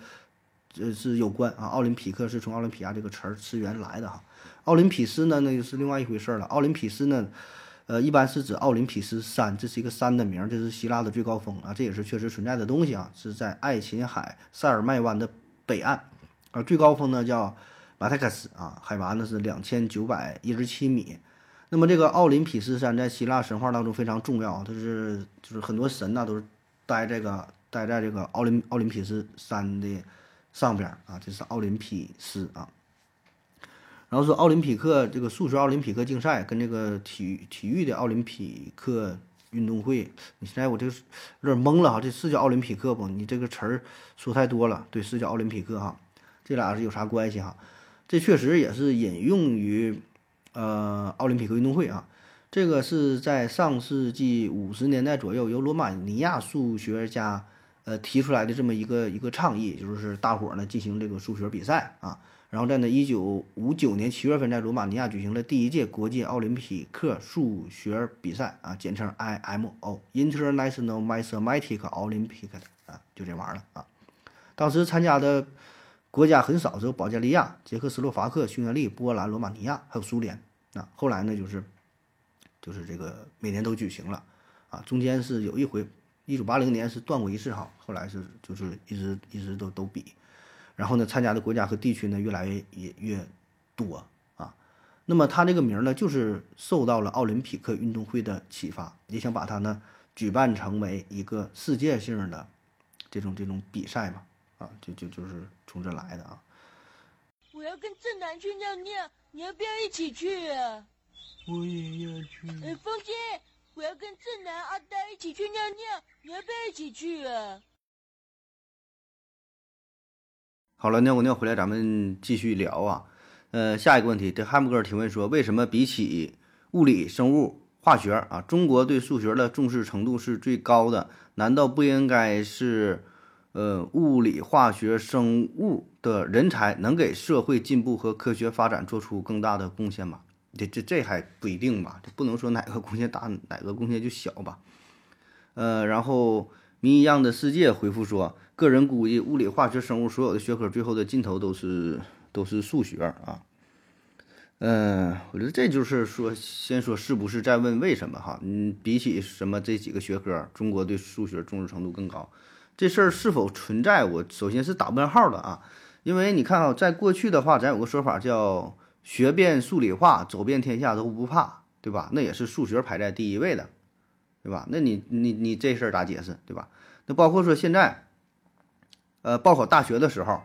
呃是有关啊，奥林匹克是从奥林匹亚这个词儿词源来的哈，奥林匹斯呢那就是另外一回事儿了，奥林匹斯呢。呃，一般是指奥林匹斯山，这是一个山的名，这是希腊的最高峰啊，这也是确实存在的东西啊，是在爱琴海塞尔麦湾的北岸，啊，最高峰呢叫马泰克斯啊，海拔呢是两千九百一十七米。那么这个奥林匹斯山在希腊神话当中非常重要，它是就是很多神呐都是待这个待在这个奥林奥林匹斯山的上边啊，这是奥林匹斯啊。然后说奥林匹克这个数学奥林匹克竞赛跟这个体育体育的奥林匹克运动会，你现在我这个有点懵了哈，这是叫奥林匹克不？你这个词儿说太多了，对，是叫奥林匹克哈，这俩是有啥关系哈？这确实也是引用于呃奥林匹克运动会啊，这个是在上世纪五十年代左右由罗马尼亚数学家呃提出来的这么一个一个倡议，就是大伙儿呢进行这个数学比赛啊。然后在呢，一九五九年七月份，在罗马尼亚举行了第一届国际奥林匹克数学比赛啊，简称 IMO（International Mathematical Olympic） 啊，就这玩意儿了啊。当时参加的国家很少，只有保加利亚、捷克斯洛伐克、匈牙利、波兰、罗马尼亚，还有苏联啊。后来呢，就是就是这个每年都举行了啊，中间是有一回，一九八零年是断过一次哈，后来是就是一直一直都都比。然后呢，参加的国家和地区呢越来越也越多啊。那么它这个名呢，就是受到了奥林匹克运动会的启发，也想把它呢举办成为一个世界性的这种这种比赛嘛啊，就就就是从这来的啊。我要跟正南去尿尿，你要不要一起去啊？我也要去。哎，风姐，我要跟正南、阿呆一起去尿尿，你要不要一起去啊？好了，尿过尿回来，咱们继续聊啊。呃，下一个问题，这汉姆哥提问说，为什么比起物理、生物、化学啊，中国对数学的重视程度是最高的？难道不应该是，呃，物理、化学、生物的人才能给社会进步和科学发展做出更大的贡献吗？这这这还不一定吧？这不能说哪个贡献大，哪个贡献就小吧？呃，然后谜一样的世界回复说。个人估计，物理、化学、生物所有的学科最后的尽头都是都是数学啊。嗯，我觉得这就是说，先说是不是，在问为什么哈。嗯，比起什么这几个学科，中国对数学重视程度更高，这事儿是否存在？我首先是打问号的啊。因为你看啊，在过去的话，咱有个说法叫“学遍数理化，走遍天下都不怕”，对吧？那也是数学排在第一位的，对吧？那你你你这事儿咋解释，对吧？那包括说现在。呃，报考大学的时候，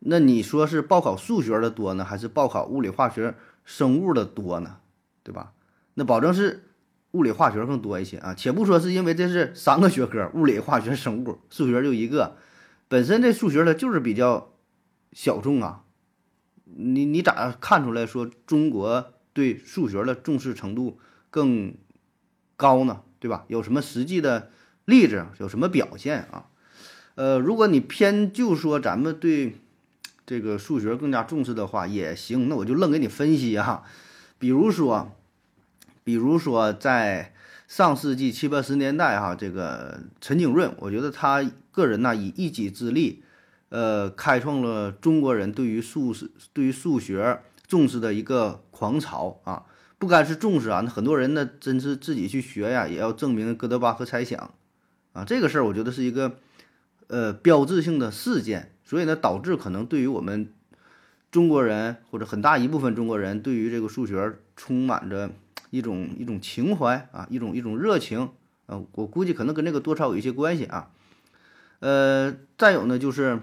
那你说是报考数学的多呢，还是报考物理、化学、生物的多呢？对吧？那保证是物理、化学更多一些啊。且不说是因为这是三个学科，物理、化学、生物，数学就一个，本身这数学它就是比较小众啊。你你咋看出来说中国对数学的重视程度更高呢？对吧？有什么实际的例子？有什么表现啊？呃，如果你偏就说咱们对这个数学更加重视的话也行，那我就愣给你分析哈。比如说，比如说在上世纪七八十年代哈，这个陈景润，我觉得他个人呢以一己之力，呃，开创了中国人对于数对于数学重视的一个狂潮啊。不该是重视啊，那很多人呢真是自己去学呀，也要证明哥德巴赫猜想啊。这个事儿我觉得是一个。呃，标志性的事件，所以呢，导致可能对于我们中国人或者很大一部分中国人，对于这个数学充满着一种一种情怀啊，一种一种热情啊，我估计可能跟这个多少有一些关系啊。呃，再有呢，就是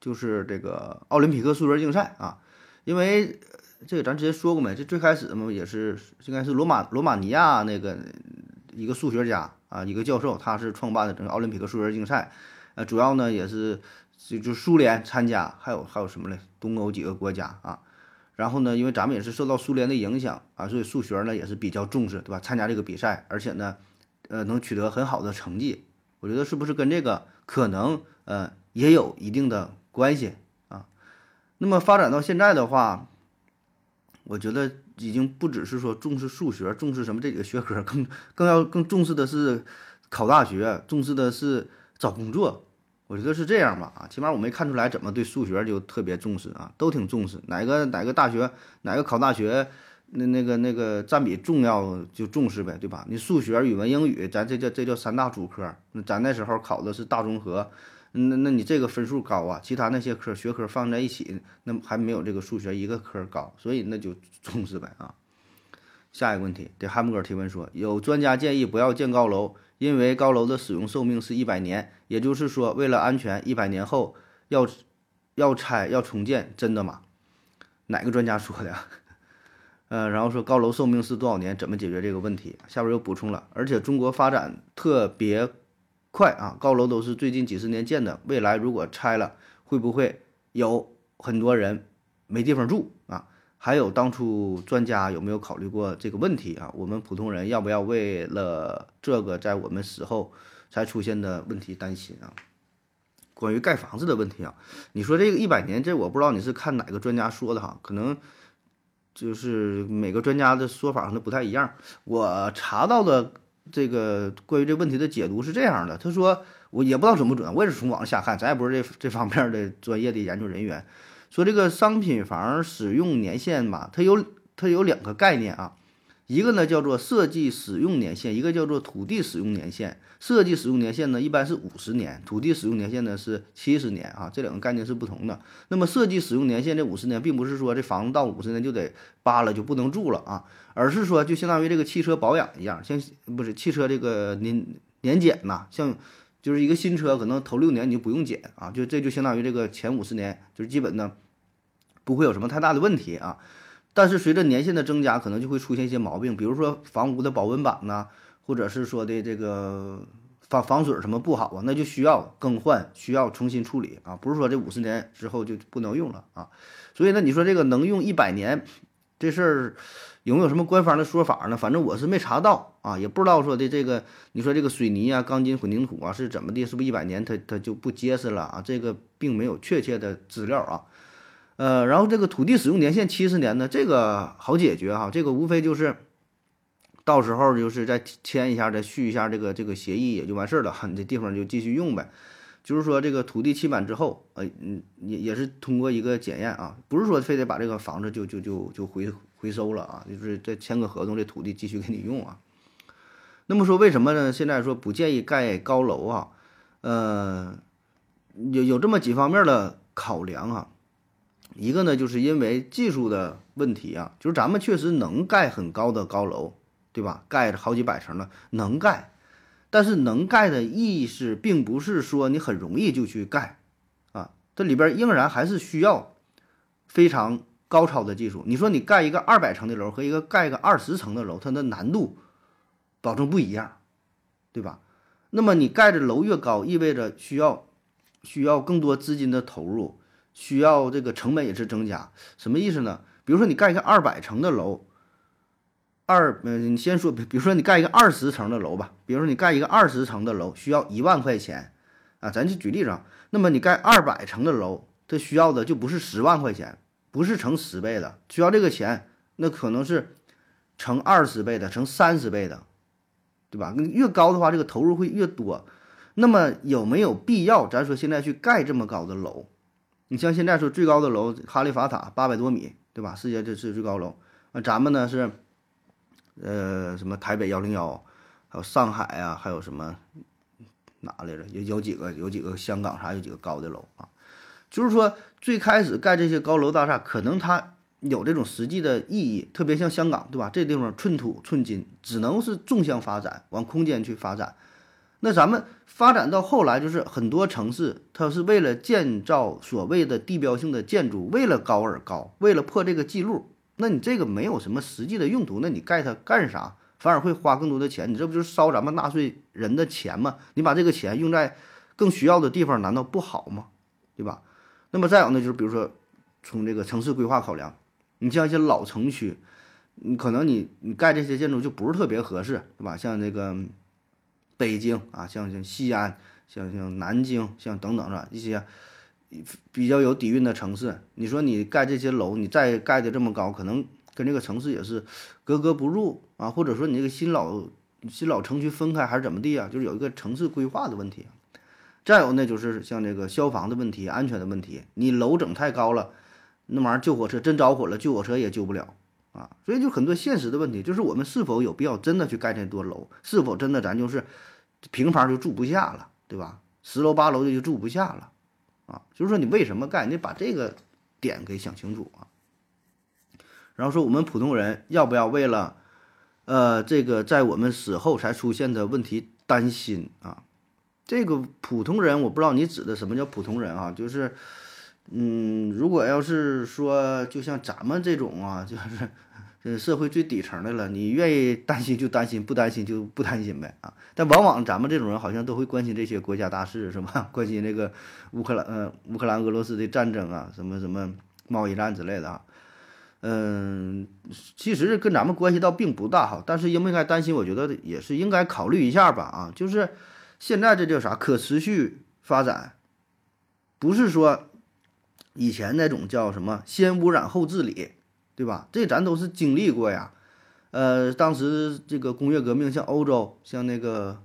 就是这个奥林匹克数学竞赛啊，因为这个咱之前说过没？这最开始嘛，也是应该是罗马罗马尼亚那个一个数学家。啊，一个教授，他是创办的整个奥林匹克数学竞赛，呃，主要呢也是就就苏联参加，还有还有什么嘞？东欧几个国家啊。然后呢，因为咱们也是受到苏联的影响啊，所以数学呢也是比较重视，对吧？参加这个比赛，而且呢，呃，能取得很好的成绩。我觉得是不是跟这个可能呃也有一定的关系啊？那么发展到现在的话，我觉得已经不只是说重视数学，重视什么这几个学科，更更要更重视的是考大学，重视的是找工作。我觉得是这样吧，啊，起码我没看出来怎么对数学就特别重视啊，都挺重视。哪个哪个大学，哪个考大学，那那个那个占比重要就重视呗，对吧？你数学、语文、英语，咱这叫这叫三大主科。那咱那时候考的是大综合，那那你这个分数高啊，其他那些科学科放在一起，那还没有这个数学一个科高，所以那就 重视呗啊。下一个问题，对汉姆哥提问说，有专家建议不要建高楼。因为高楼的使用寿命是一百年，也就是说，为了安全，一百年后要要拆要重建，真的吗？哪个专家说的？呃，然后说高楼寿命是多少年？怎么解决这个问题？下边又补充了，而且中国发展特别快啊，高楼都是最近几十年建的，未来如果拆了，会不会有很多人没地方住？还有当初专家有没有考虑过这个问题啊？我们普通人要不要为了这个在我们死后才出现的问题担心啊？关于盖房子的问题啊，你说这个一百年，这我不知道你是看哪个专家说的哈？可能就是每个专家的说法可能不太一样。我查到的这个关于这问题的解读是这样的，他说我也不知道准不准，我也是从网上瞎看，咱也不是这这方面的专业的研究人员。说这个商品房使用年限吧，它有它有两个概念啊，一个呢叫做设计使用年限，一个叫做土地使用年限。设计使用年限呢一般是五十年，土地使用年限呢是七十年啊，这两个概念是不同的。那么设计使用年限这五十年，并不是说这房子到五十年就得扒了就不能住了啊，而是说就相当于这个汽车保养一样，像不是汽车这个年年检呐，像。就是一个新车，可能头六年你就不用检啊，就这就相当于这个前五十年就是基本呢不会有什么太大的问题啊。但是随着年限的增加，可能就会出现一些毛病，比如说房屋的保温板呐，或者是说的这个防防水什么不好啊，那就需要更换，需要重新处理啊。不是说这五十年之后就不能用了啊。所以呢，你说这个能用一百年这事儿。有没有什么官方的说法呢？反正我是没查到啊，也不知道说的这个，你说这个水泥啊、钢筋混凝土啊是怎么的？是不是一百年它它就不结实了啊？这个并没有确切的资料啊。呃，然后这个土地使用年限七十年呢，这个好解决哈，这个无非就是到时候就是再签一下、再续一下这个这个协议也就完事儿了，你 这地方就继续用呗。就是说这个土地期满之后，呃嗯也也是通过一个检验啊，不是说非得把这个房子就就就就回。回收了啊，就是再签个合同，这土地继续给你用啊。那么说为什么呢？现在说不建议盖高楼啊？呃，有有这么几方面的考量啊。一个呢，就是因为技术的问题啊，就是咱们确实能盖很高的高楼，对吧？盖着好几百层的能盖，但是能盖的意思并不是说你很容易就去盖啊，这里边仍然还是需要非常。高超的技术，你说你盖一个二百层的楼和一个盖个二十层的楼，它的难度保证不一样，对吧？那么你盖的楼越高，意味着需要需要更多资金的投入，需要这个成本也是增加。什么意思呢？比如说你盖一个二百层的楼，二嗯，你先说，比比如说你盖一个二十层的楼吧，比如说你盖一个二十层的楼需要一万块钱啊，咱就举例子。那么你盖二百层的楼，它需要的就不是十万块钱。不是乘十倍的，需要这个钱，那可能是乘二十倍的，乘三十倍的，对吧？越高的话，这个投入会越多。那么有没有必要？咱说现在去盖这么高的楼？你像现在说最高的楼，哈利法塔八百多米，对吧？世界这是最高楼。那咱们呢是，呃，什么台北幺零幺，还有上海啊，还有什么哪来着？有有几个有几个香港啥有几个高的楼啊？就是说，最开始盖这些高楼大厦，可能它有这种实际的意义，特别像香港，对吧？这地方寸土寸金，只能是纵向发展，往空间去发展。那咱们发展到后来，就是很多城市，它是为了建造所谓的地标性的建筑，为了高而高，为了破这个记录。那你这个没有什么实际的用途，那你盖它干啥？反而会花更多的钱，你这不就是烧咱们纳税人的钱吗？你把这个钱用在更需要的地方，难道不好吗？对吧？那么再有呢，就是比如说，从这个城市规划考量，你像一些老城区，你可能你你盖这些建筑就不是特别合适，对吧？像这个北京啊，像像西安，像像南京，像等等的一些比较有底蕴的城市，你说你盖这些楼，你再盖的这么高，可能跟这个城市也是格格不入啊，或者说你这个新老新老城区分开还是怎么地啊？就是有一个城市规划的问题。再有呢，就是像这个消防的问题、安全的问题，你楼整太高了，那玩意儿救火车真着火了，救火车也救不了啊。所以就很多现实的问题，就是我们是否有必要真的去盖这多楼？是否真的咱就是平房就住不下了，对吧？十楼八楼的就住不下了啊。就是说你为什么盖？你把这个点给想清楚啊。然后说我们普通人要不要为了呃这个在我们死后才出现的问题担心啊？这个普通人，我不知道你指的什么叫普通人啊？就是，嗯，如果要是说，就像咱们这种啊，就是，呃，社会最底层的了，你愿意担心就担心，不担心就不担心呗啊。但往往咱们这种人好像都会关心这些国家大事，是吧？关心这个乌克兰，呃，乌克兰俄罗斯的战争啊，什么什么贸易战之类的啊。嗯，其实跟咱们关系倒并不大哈，但是应不应该担心？我觉得也是应该考虑一下吧啊，就是。现在这叫啥？可持续发展，不是说以前那种叫什么先污染后治理，对吧？这咱都是经历过呀。呃，当时这个工业革命，像欧洲，像那个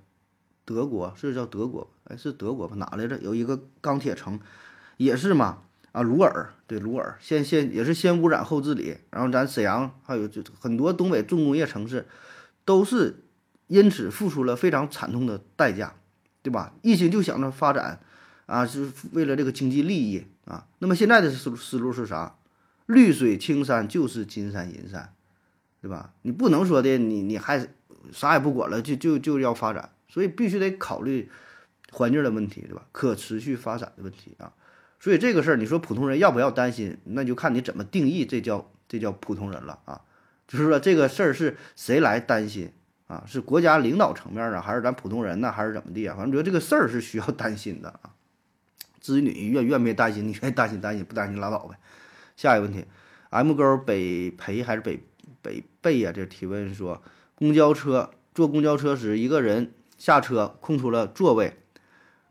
德国，是叫德国？哎，是德国吧？哪来着？有一个钢铁城，也是嘛。啊，鲁尔，对，鲁尔，先先也是先污染后治理。然后咱沈阳还有就很多东北重工业城市，都是因此付出了非常惨痛的代价。对吧？一心就想着发展，啊，是为了这个经济利益啊。那么现在的思思路是啥？绿水青山就是金山银山，对吧？你不能说的，你你还啥也不管了，就就就要发展，所以必须得考虑环境的问题，对吧？可持续发展的问题啊。所以这个事儿，你说普通人要不要担心？那就看你怎么定义这叫这叫普通人了啊。就是说这个事儿是谁来担心？啊，是国家领导层面啊，还是咱普通人呢，还是怎么地啊？反正觉得这个事儿是需要担心的啊。至于你愿愿不愿意担心，你愿意担心担心，不担心拉倒呗。下一个问题，M 勾北培还是北北贝呀？这提问说，公交车坐公交车时，一个人下车空出了座位，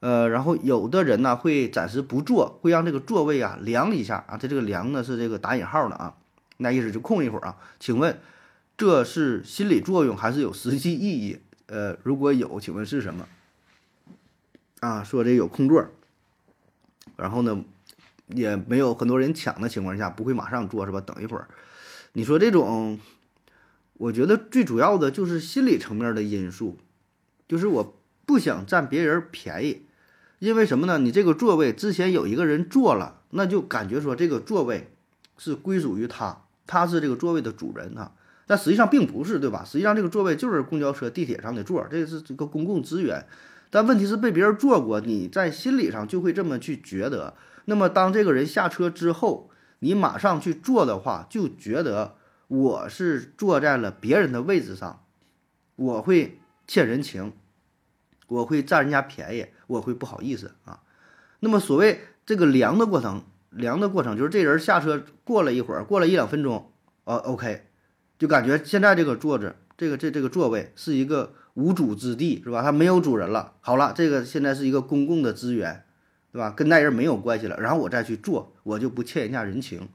呃，然后有的人呢会暂时不坐，会让这个座位啊凉一下啊。它这个凉呢是这个打引号的啊，那意思就空一会儿啊。请问？这是心理作用还是有实际意义？呃，如果有，请问是什么？啊，说这有空座，然后呢，也没有很多人抢的情况下，不会马上坐是吧？等一会儿。你说这种，我觉得最主要的就是心理层面的因素，就是我不想占别人便宜，因为什么呢？你这个座位之前有一个人坐了，那就感觉说这个座位是归属于他，他是这个座位的主人啊。但实际上并不是，对吧？实际上这个座位就是公交车、地铁上的座，这是这个公共资源。但问题是被别人坐过，你在心理上就会这么去觉得。那么当这个人下车之后，你马上去坐的话，就觉得我是坐在了别人的位置上，我会欠人情，我会占人家便宜，我会不好意思啊。那么所谓这个量的过程，量的过程就是这人下车过了一会儿，过了一两分钟，呃，OK。就感觉现在这个坐着，这个这这个座位是一个无主之地，是吧？它没有主人了。好了，这个现在是一个公共的资源，对吧？跟那人没有关系了。然后我再去做，我就不欠人家人情。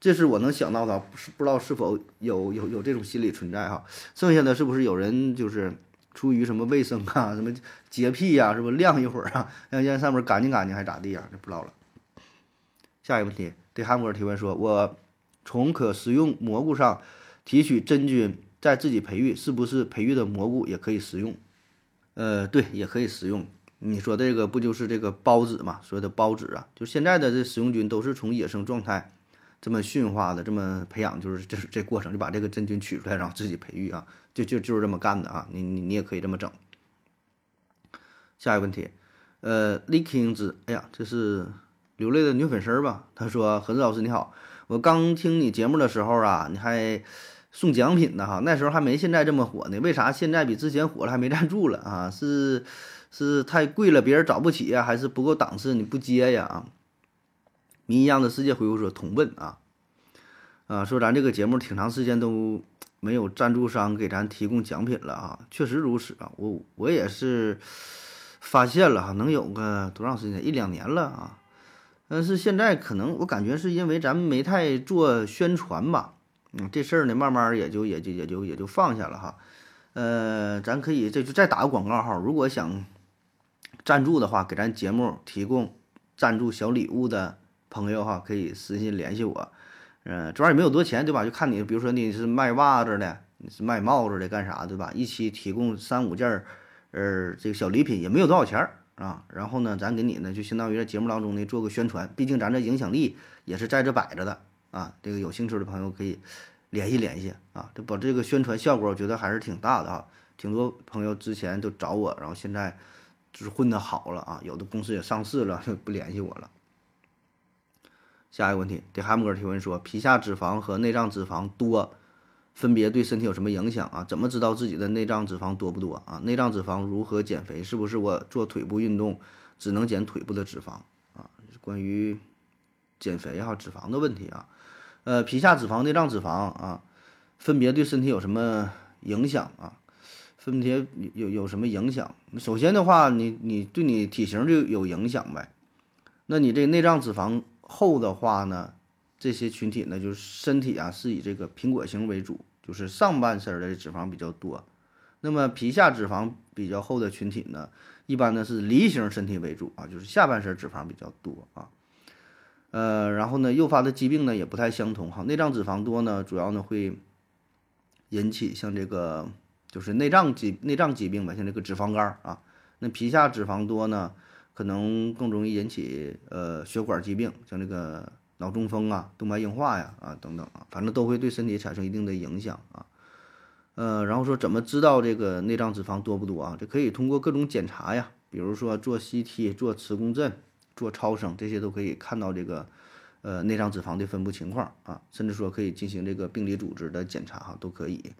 这是我能想到的，不不知道是否有有有这种心理存在哈。剩下的是不是有人就是出于什么卫生啊、什么洁癖呀，是不晾一会儿啊，让让上面干净干净还咋地呀？就不知道了。下一个问题，对韩国人提问说：“我从可食用蘑菇上。”提取真菌在自己培育，是不是培育的蘑菇也可以食用？呃，对，也可以食用。你说这个不就是这个孢子嘛？所谓的孢子啊，就现在的这食用菌都是从野生状态这么驯化的，这么培养，就是这这过程，就把这个真菌取出来，然后自己培育啊，就就就是这么干的啊。你你你也可以这么整。下一个问题，呃，李 king 子，哎呀，这是流泪的女粉丝吧？他说：何子老师你好，我刚听你节目的时候啊，你还。送奖品的哈，那时候还没现在这么火呢。为啥现在比之前火了，还没站住了啊？是是太贵了，别人找不起呀，还是不够档次，你不接呀？啊，谜一样的世界回复说同问啊。啊，说咱这个节目挺长时间都没有赞助商给咱提供奖品了啊，确实如此啊，我我也是发现了哈，能有个多长时间，一两年了啊，但是现在可能我感觉是因为咱们没太做宣传吧，嗯，这事儿呢慢慢也就也就也就也就放下了哈，呃，咱可以这就再打个广告号，如果想赞助的话，给咱节目提供赞助小礼物的朋友哈，可以私信联系我。嗯，这玩意儿也没有多钱，对吧？就看你，比如说你是卖袜子的，你是卖帽子的，干啥，对吧？一期提供三五件儿，呃，这个小礼品也没有多少钱儿啊。然后呢，咱给你呢，就相当于在节目当中呢做个宣传，毕竟咱这影响力也是在这摆着的啊。这个有兴趣的朋友可以联系联系啊，这把这个宣传效果，我觉得还是挺大的啊。挺多朋友之前都找我，然后现在就是混得好了啊，有的公司也上市了，就不联系我了。下一个问题，这汉姆哥提问说：皮下脂肪和内脏脂肪多，分别对身体有什么影响啊？怎么知道自己的内脏脂肪多不多啊？内脏脂肪如何减肥？是不是我做腿部运动只能减腿部的脂肪啊？关于减肥哈脂肪的问题啊，呃，皮下脂肪、内脏脂肪啊，分别对身体有什么影响啊？分别有有什么影响？首先的话，你你对你体型就有影响呗。那你这内脏脂肪。厚的话呢，这些群体呢，就是身体啊是以这个苹果型为主，就是上半身的脂肪比较多。那么皮下脂肪比较厚的群体呢，一般呢是梨形身体为主啊，就是下半身脂肪比较多啊。呃，然后呢，诱发的疾病呢也不太相同哈。内脏脂肪多呢，主要呢会引起像这个就是内脏疾内脏疾病吧，像这个脂肪肝啊。那皮下脂肪多呢？可能更容易引起呃血管疾病，像这个脑中风啊、动脉硬化呀啊等等啊，反正都会对身体产生一定的影响啊。呃，然后说怎么知道这个内脏脂肪多不多啊？这可以通过各种检查呀，比如说做 CT、做磁共振、做超声，这些都可以看到这个呃内脏脂肪的分布情况啊，甚至说可以进行这个病理组织的检查哈，都可以。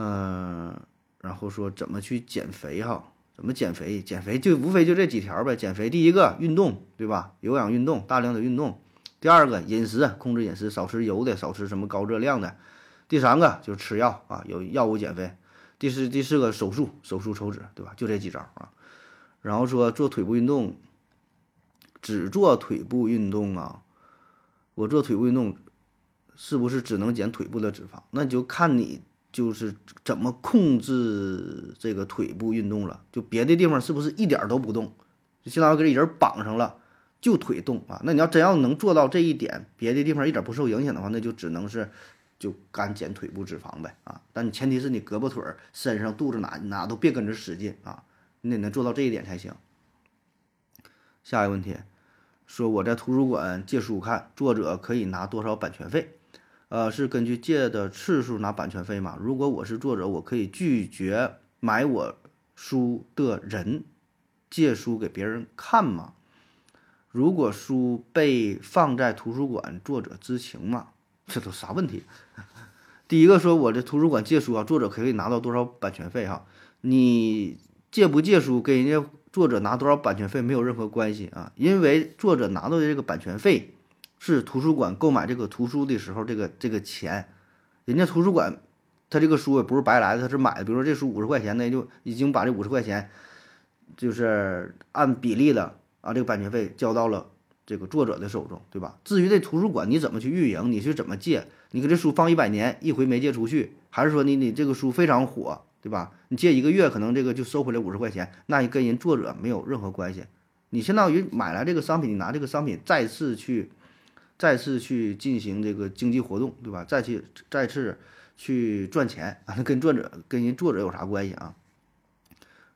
嗯，然后说怎么去减肥哈？怎么减肥？减肥就无非就这几条呗。减肥第一个运动，对吧？有氧运动，大量的运动。第二个饮食，控制饮食，少吃油的，少吃什么高热量的。第三个就是吃药啊，有药物减肥。第四第四个手术，手术抽脂，对吧？就这几招啊。然后说做腿部运动，只做腿部运动啊。我做腿部运动，是不是只能减腿部的脂肪？那就看你。就是怎么控制这个腿部运动了？就别的地方是不是一点都不动？就相当于给这人绑上了，就腿动啊？那你要真要能做到这一点，别的地方一点不受影响的话，那就只能是就干减腿部脂肪呗啊！但你前提是你胳膊腿儿、身上、肚子哪哪都别跟着使劲啊，你得能做到这一点才行。下一个问题，说我在图书馆借书看，作者可以拿多少版权费？呃，是根据借的次数拿版权费吗？如果我是作者，我可以拒绝买我书的人借书给别人看吗？如果书被放在图书馆，作者知情吗？这都啥问题？第一个说，我这图书馆借书啊，作者可以拿到多少版权费？哈，你借不借书，跟人家作者拿多少版权费没有任何关系啊，因为作者拿到的这个版权费。是图书馆购买这个图书的时候，这个这个钱，人家图书馆，他这个书也不是白来的，他是买的。比如说这书五十块钱那，就已经把这五十块钱，就是按比例的啊，这个版权费交到了这个作者的手中，对吧？至于这图书馆你怎么去运营，你是怎么借，你给这书放一百年，一回没借出去，还是说你你这个书非常火，对吧？你借一个月，可能这个就收回来五十块钱，那你跟人作者没有任何关系，你相当于买来这个商品，你拿这个商品再次去。再次去进行这个经济活动，对吧？再去再次去赚钱啊，跟作者跟人作者有啥关系啊？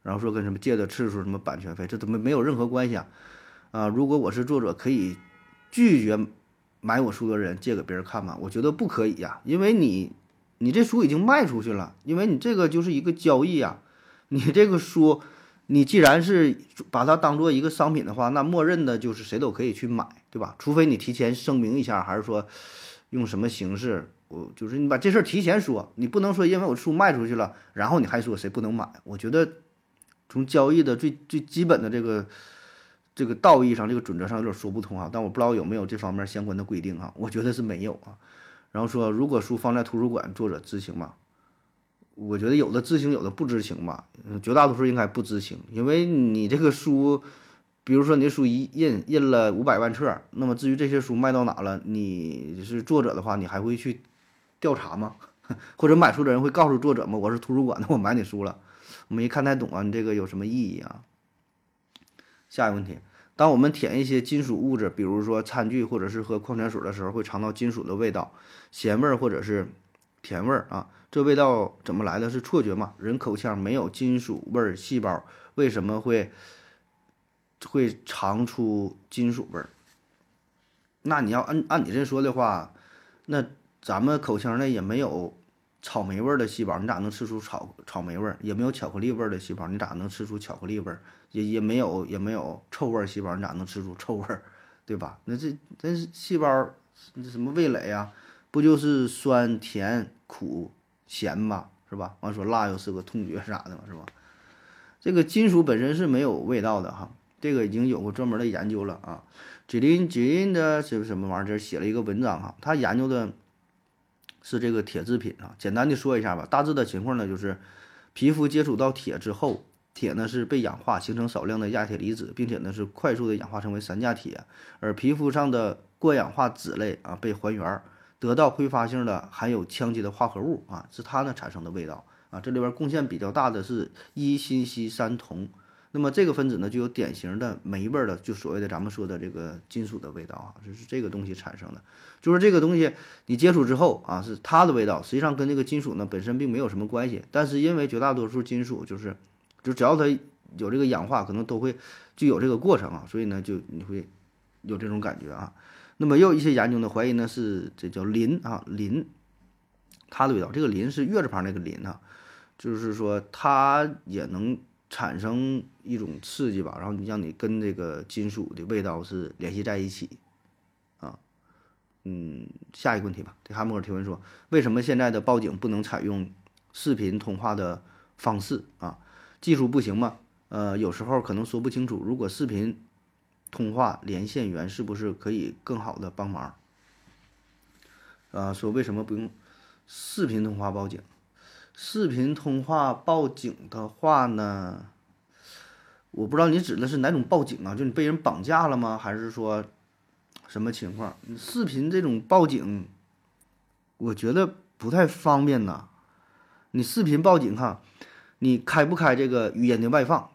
然后说跟什么借的次数、什么版权费，这怎么没有任何关系啊？啊，如果我是作者，可以拒绝买我书的人借给别人看吗？我觉得不可以呀，因为你你这书已经卖出去了，因为你这个就是一个交易呀，你这个书。你既然是把它当做一个商品的话，那默认的就是谁都可以去买，对吧？除非你提前声明一下，还是说用什么形式，我就是你把这事儿提前说，你不能说因为我书卖出去了，然后你还说谁不能买。我觉得从交易的最最基本的这个这个道义上，这个准则上有点说不通啊。但我不知道有没有这方面相关的规定啊？我觉得是没有啊。然后说，如果书放在图书馆，作者知情吗？我觉得有的知情，有的不知情吧。绝大多数应该不知情，因为你这个书，比如说你的书一印印了五百万册，那么至于这些书卖到哪了，你是作者的话，你还会去调查吗？或者买书的人会告诉作者吗？我是图书馆的，我买你书了。没看太懂啊，你这个有什么意义啊？下一个问题，当我们舔一些金属物质，比如说餐具或者是喝矿泉水的时候，会尝到金属的味道，咸味儿或者是甜味儿啊。这味道怎么来的？是错觉吗？人口腔没有金属味细胞，为什么会会尝出金属味儿？那你要按按你这说的话，那咱们口腔内也没有草莓味儿的细胞，你咋能吃出草草莓味儿？也没有巧克力味儿的细胞，你咋能吃出巧克力味儿？也也没有也没有臭味儿细胞，你咋能吃出臭味儿？对吧？那这这细胞那什么味蕾啊？不就是酸甜苦咸嘛，是吧？完说辣又是个痛觉啥的嘛，是吧？这个金属本身是没有味道的哈，这个已经有过专门的研究了啊。吉林吉林的这个什么玩意儿这写了一个文章哈，他研究的是这个铁制品啊。简单的说一下吧，大致的情况呢就是，皮肤接触到铁之后，铁呢是被氧化形成少量的亚铁离子，并且呢是快速的氧化成为三价铁，而皮肤上的过氧化脂类啊被还原，得到挥发性的含有羟基的化合物啊，是它呢产生的味道啊。这里边贡献比较大的是一锌烯三铜。那么这个分子呢，就有典型的霉味儿的，就所谓的咱们说的这个金属的味道啊，就是这个东西产生的。就是这个东西你接触之后啊，是它的味道，实际上跟这个金属呢本身并没有什么关系。但是因为绝大多数金属就是，就只要它有这个氧化，可能都会就有这个过程啊，所以呢，就你会有这种感觉啊。那么也有一些研究呢怀疑呢是这叫磷啊磷，它的味道，这个磷是月字旁那个磷啊，就是说它也能。产生一种刺激吧，然后你让你跟这个金属的味道是联系在一起，啊，嗯，下一个问题吧。这哈默尔提问说，为什么现在的报警不能采用视频通话的方式啊？技术不行吗？呃，有时候可能说不清楚。如果视频通话连线员是不是可以更好的帮忙？啊，说为什么不用视频通话报警？视频通话报警的话呢，我不知道你指的是哪种报警啊？就你被人绑架了吗？还是说什么情况？视频这种报警，我觉得不太方便呐。你视频报警哈，你开不开这个语音的外放？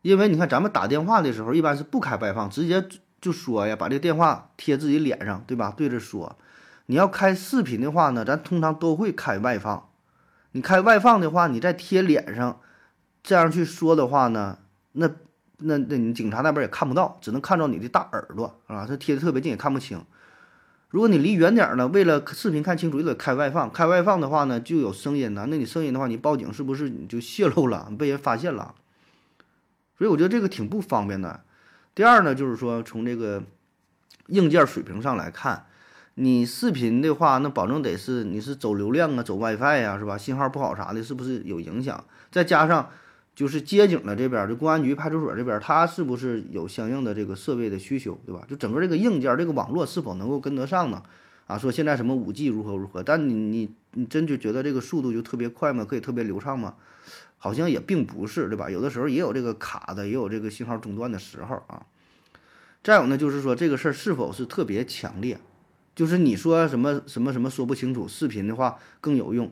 因为你看咱们打电话的时候，一般是不开外放，直接就说呀，把这个电话贴自己脸上，对吧？对着说。你要开视频的话呢，咱通常都会开外放。你开外放的话，你再贴脸上，这样去说的话呢，那那那你警察那边也看不到，只能看到你的大耳朵啊，他贴的特别近也看不清。如果你离远点呢，为了视频看清楚，就得开外放。开外放的话呢，就有声音呢，那你声音的话，你报警是不是你就泄露了，被人发现了？所以我觉得这个挺不方便的。第二呢，就是说从这个硬件水平上来看。你视频的话，那保证得是你是走流量啊，走 WiFi 呀，是吧？信号不好啥的，是不是有影响？再加上就是接警的这边，就公安局派出所这边，他是不是有相应的这个设备的需求，对吧？就整个这个硬件，这个网络是否能够跟得上呢？啊，说现在什么五 G 如何如何，但你你你真就觉得这个速度就特别快吗？可以特别流畅吗？好像也并不是，对吧？有的时候也有这个卡的，也有这个信号中断的时候啊。再有呢，就是说这个事儿是否是特别强烈？就是你说什么什么什么说不清楚，视频的话更有用。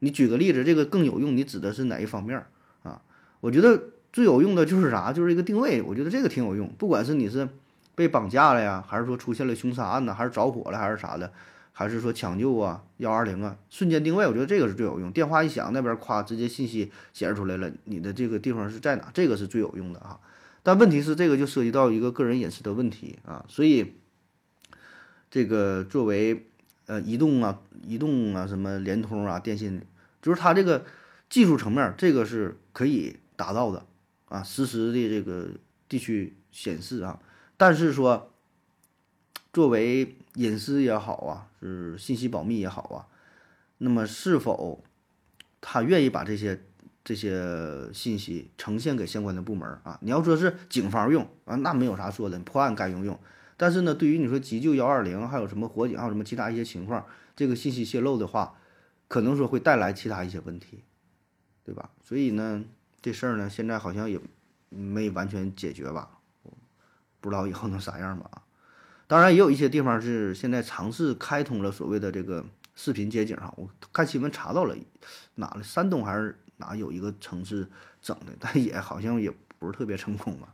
你举个例子，这个更有用，你指的是哪一方面啊？我觉得最有用的就是啥？就是一个定位，我觉得这个挺有用。不管是你是被绑架了呀，还是说出现了凶杀案呢，还是着火了，还是啥的，还是说抢救啊，幺二零啊，瞬间定位，我觉得这个是最有用。电话一响，那边夸直接信息显示出来了，你的这个地方是在哪？这个是最有用的啊。但问题是，这个就涉及到一个个人隐私的问题啊，所以。这个作为呃移动啊、移动啊、什么联通啊、电信，就是它这个技术层面，这个是可以达到的啊，实时的这个地区显示啊。但是说，作为隐私也好啊，是信息保密也好啊，那么是否他愿意把这些这些信息呈现给相关的部门啊？你要说是警方用啊，那没有啥说的，破案该用用。但是呢，对于你说急救幺二零，还有什么火警，还有什么其他一些情况，这个信息泄露的话，可能说会带来其他一些问题，对吧？所以呢，这事儿呢，现在好像也没完全解决吧，不知道以后能啥样吧啊。当然，也有一些地方是现在尝试开通了所谓的这个视频接警哈，我看新闻查到了哪了，山东还是哪有一个城市整的，但也好像也不是特别成功吧。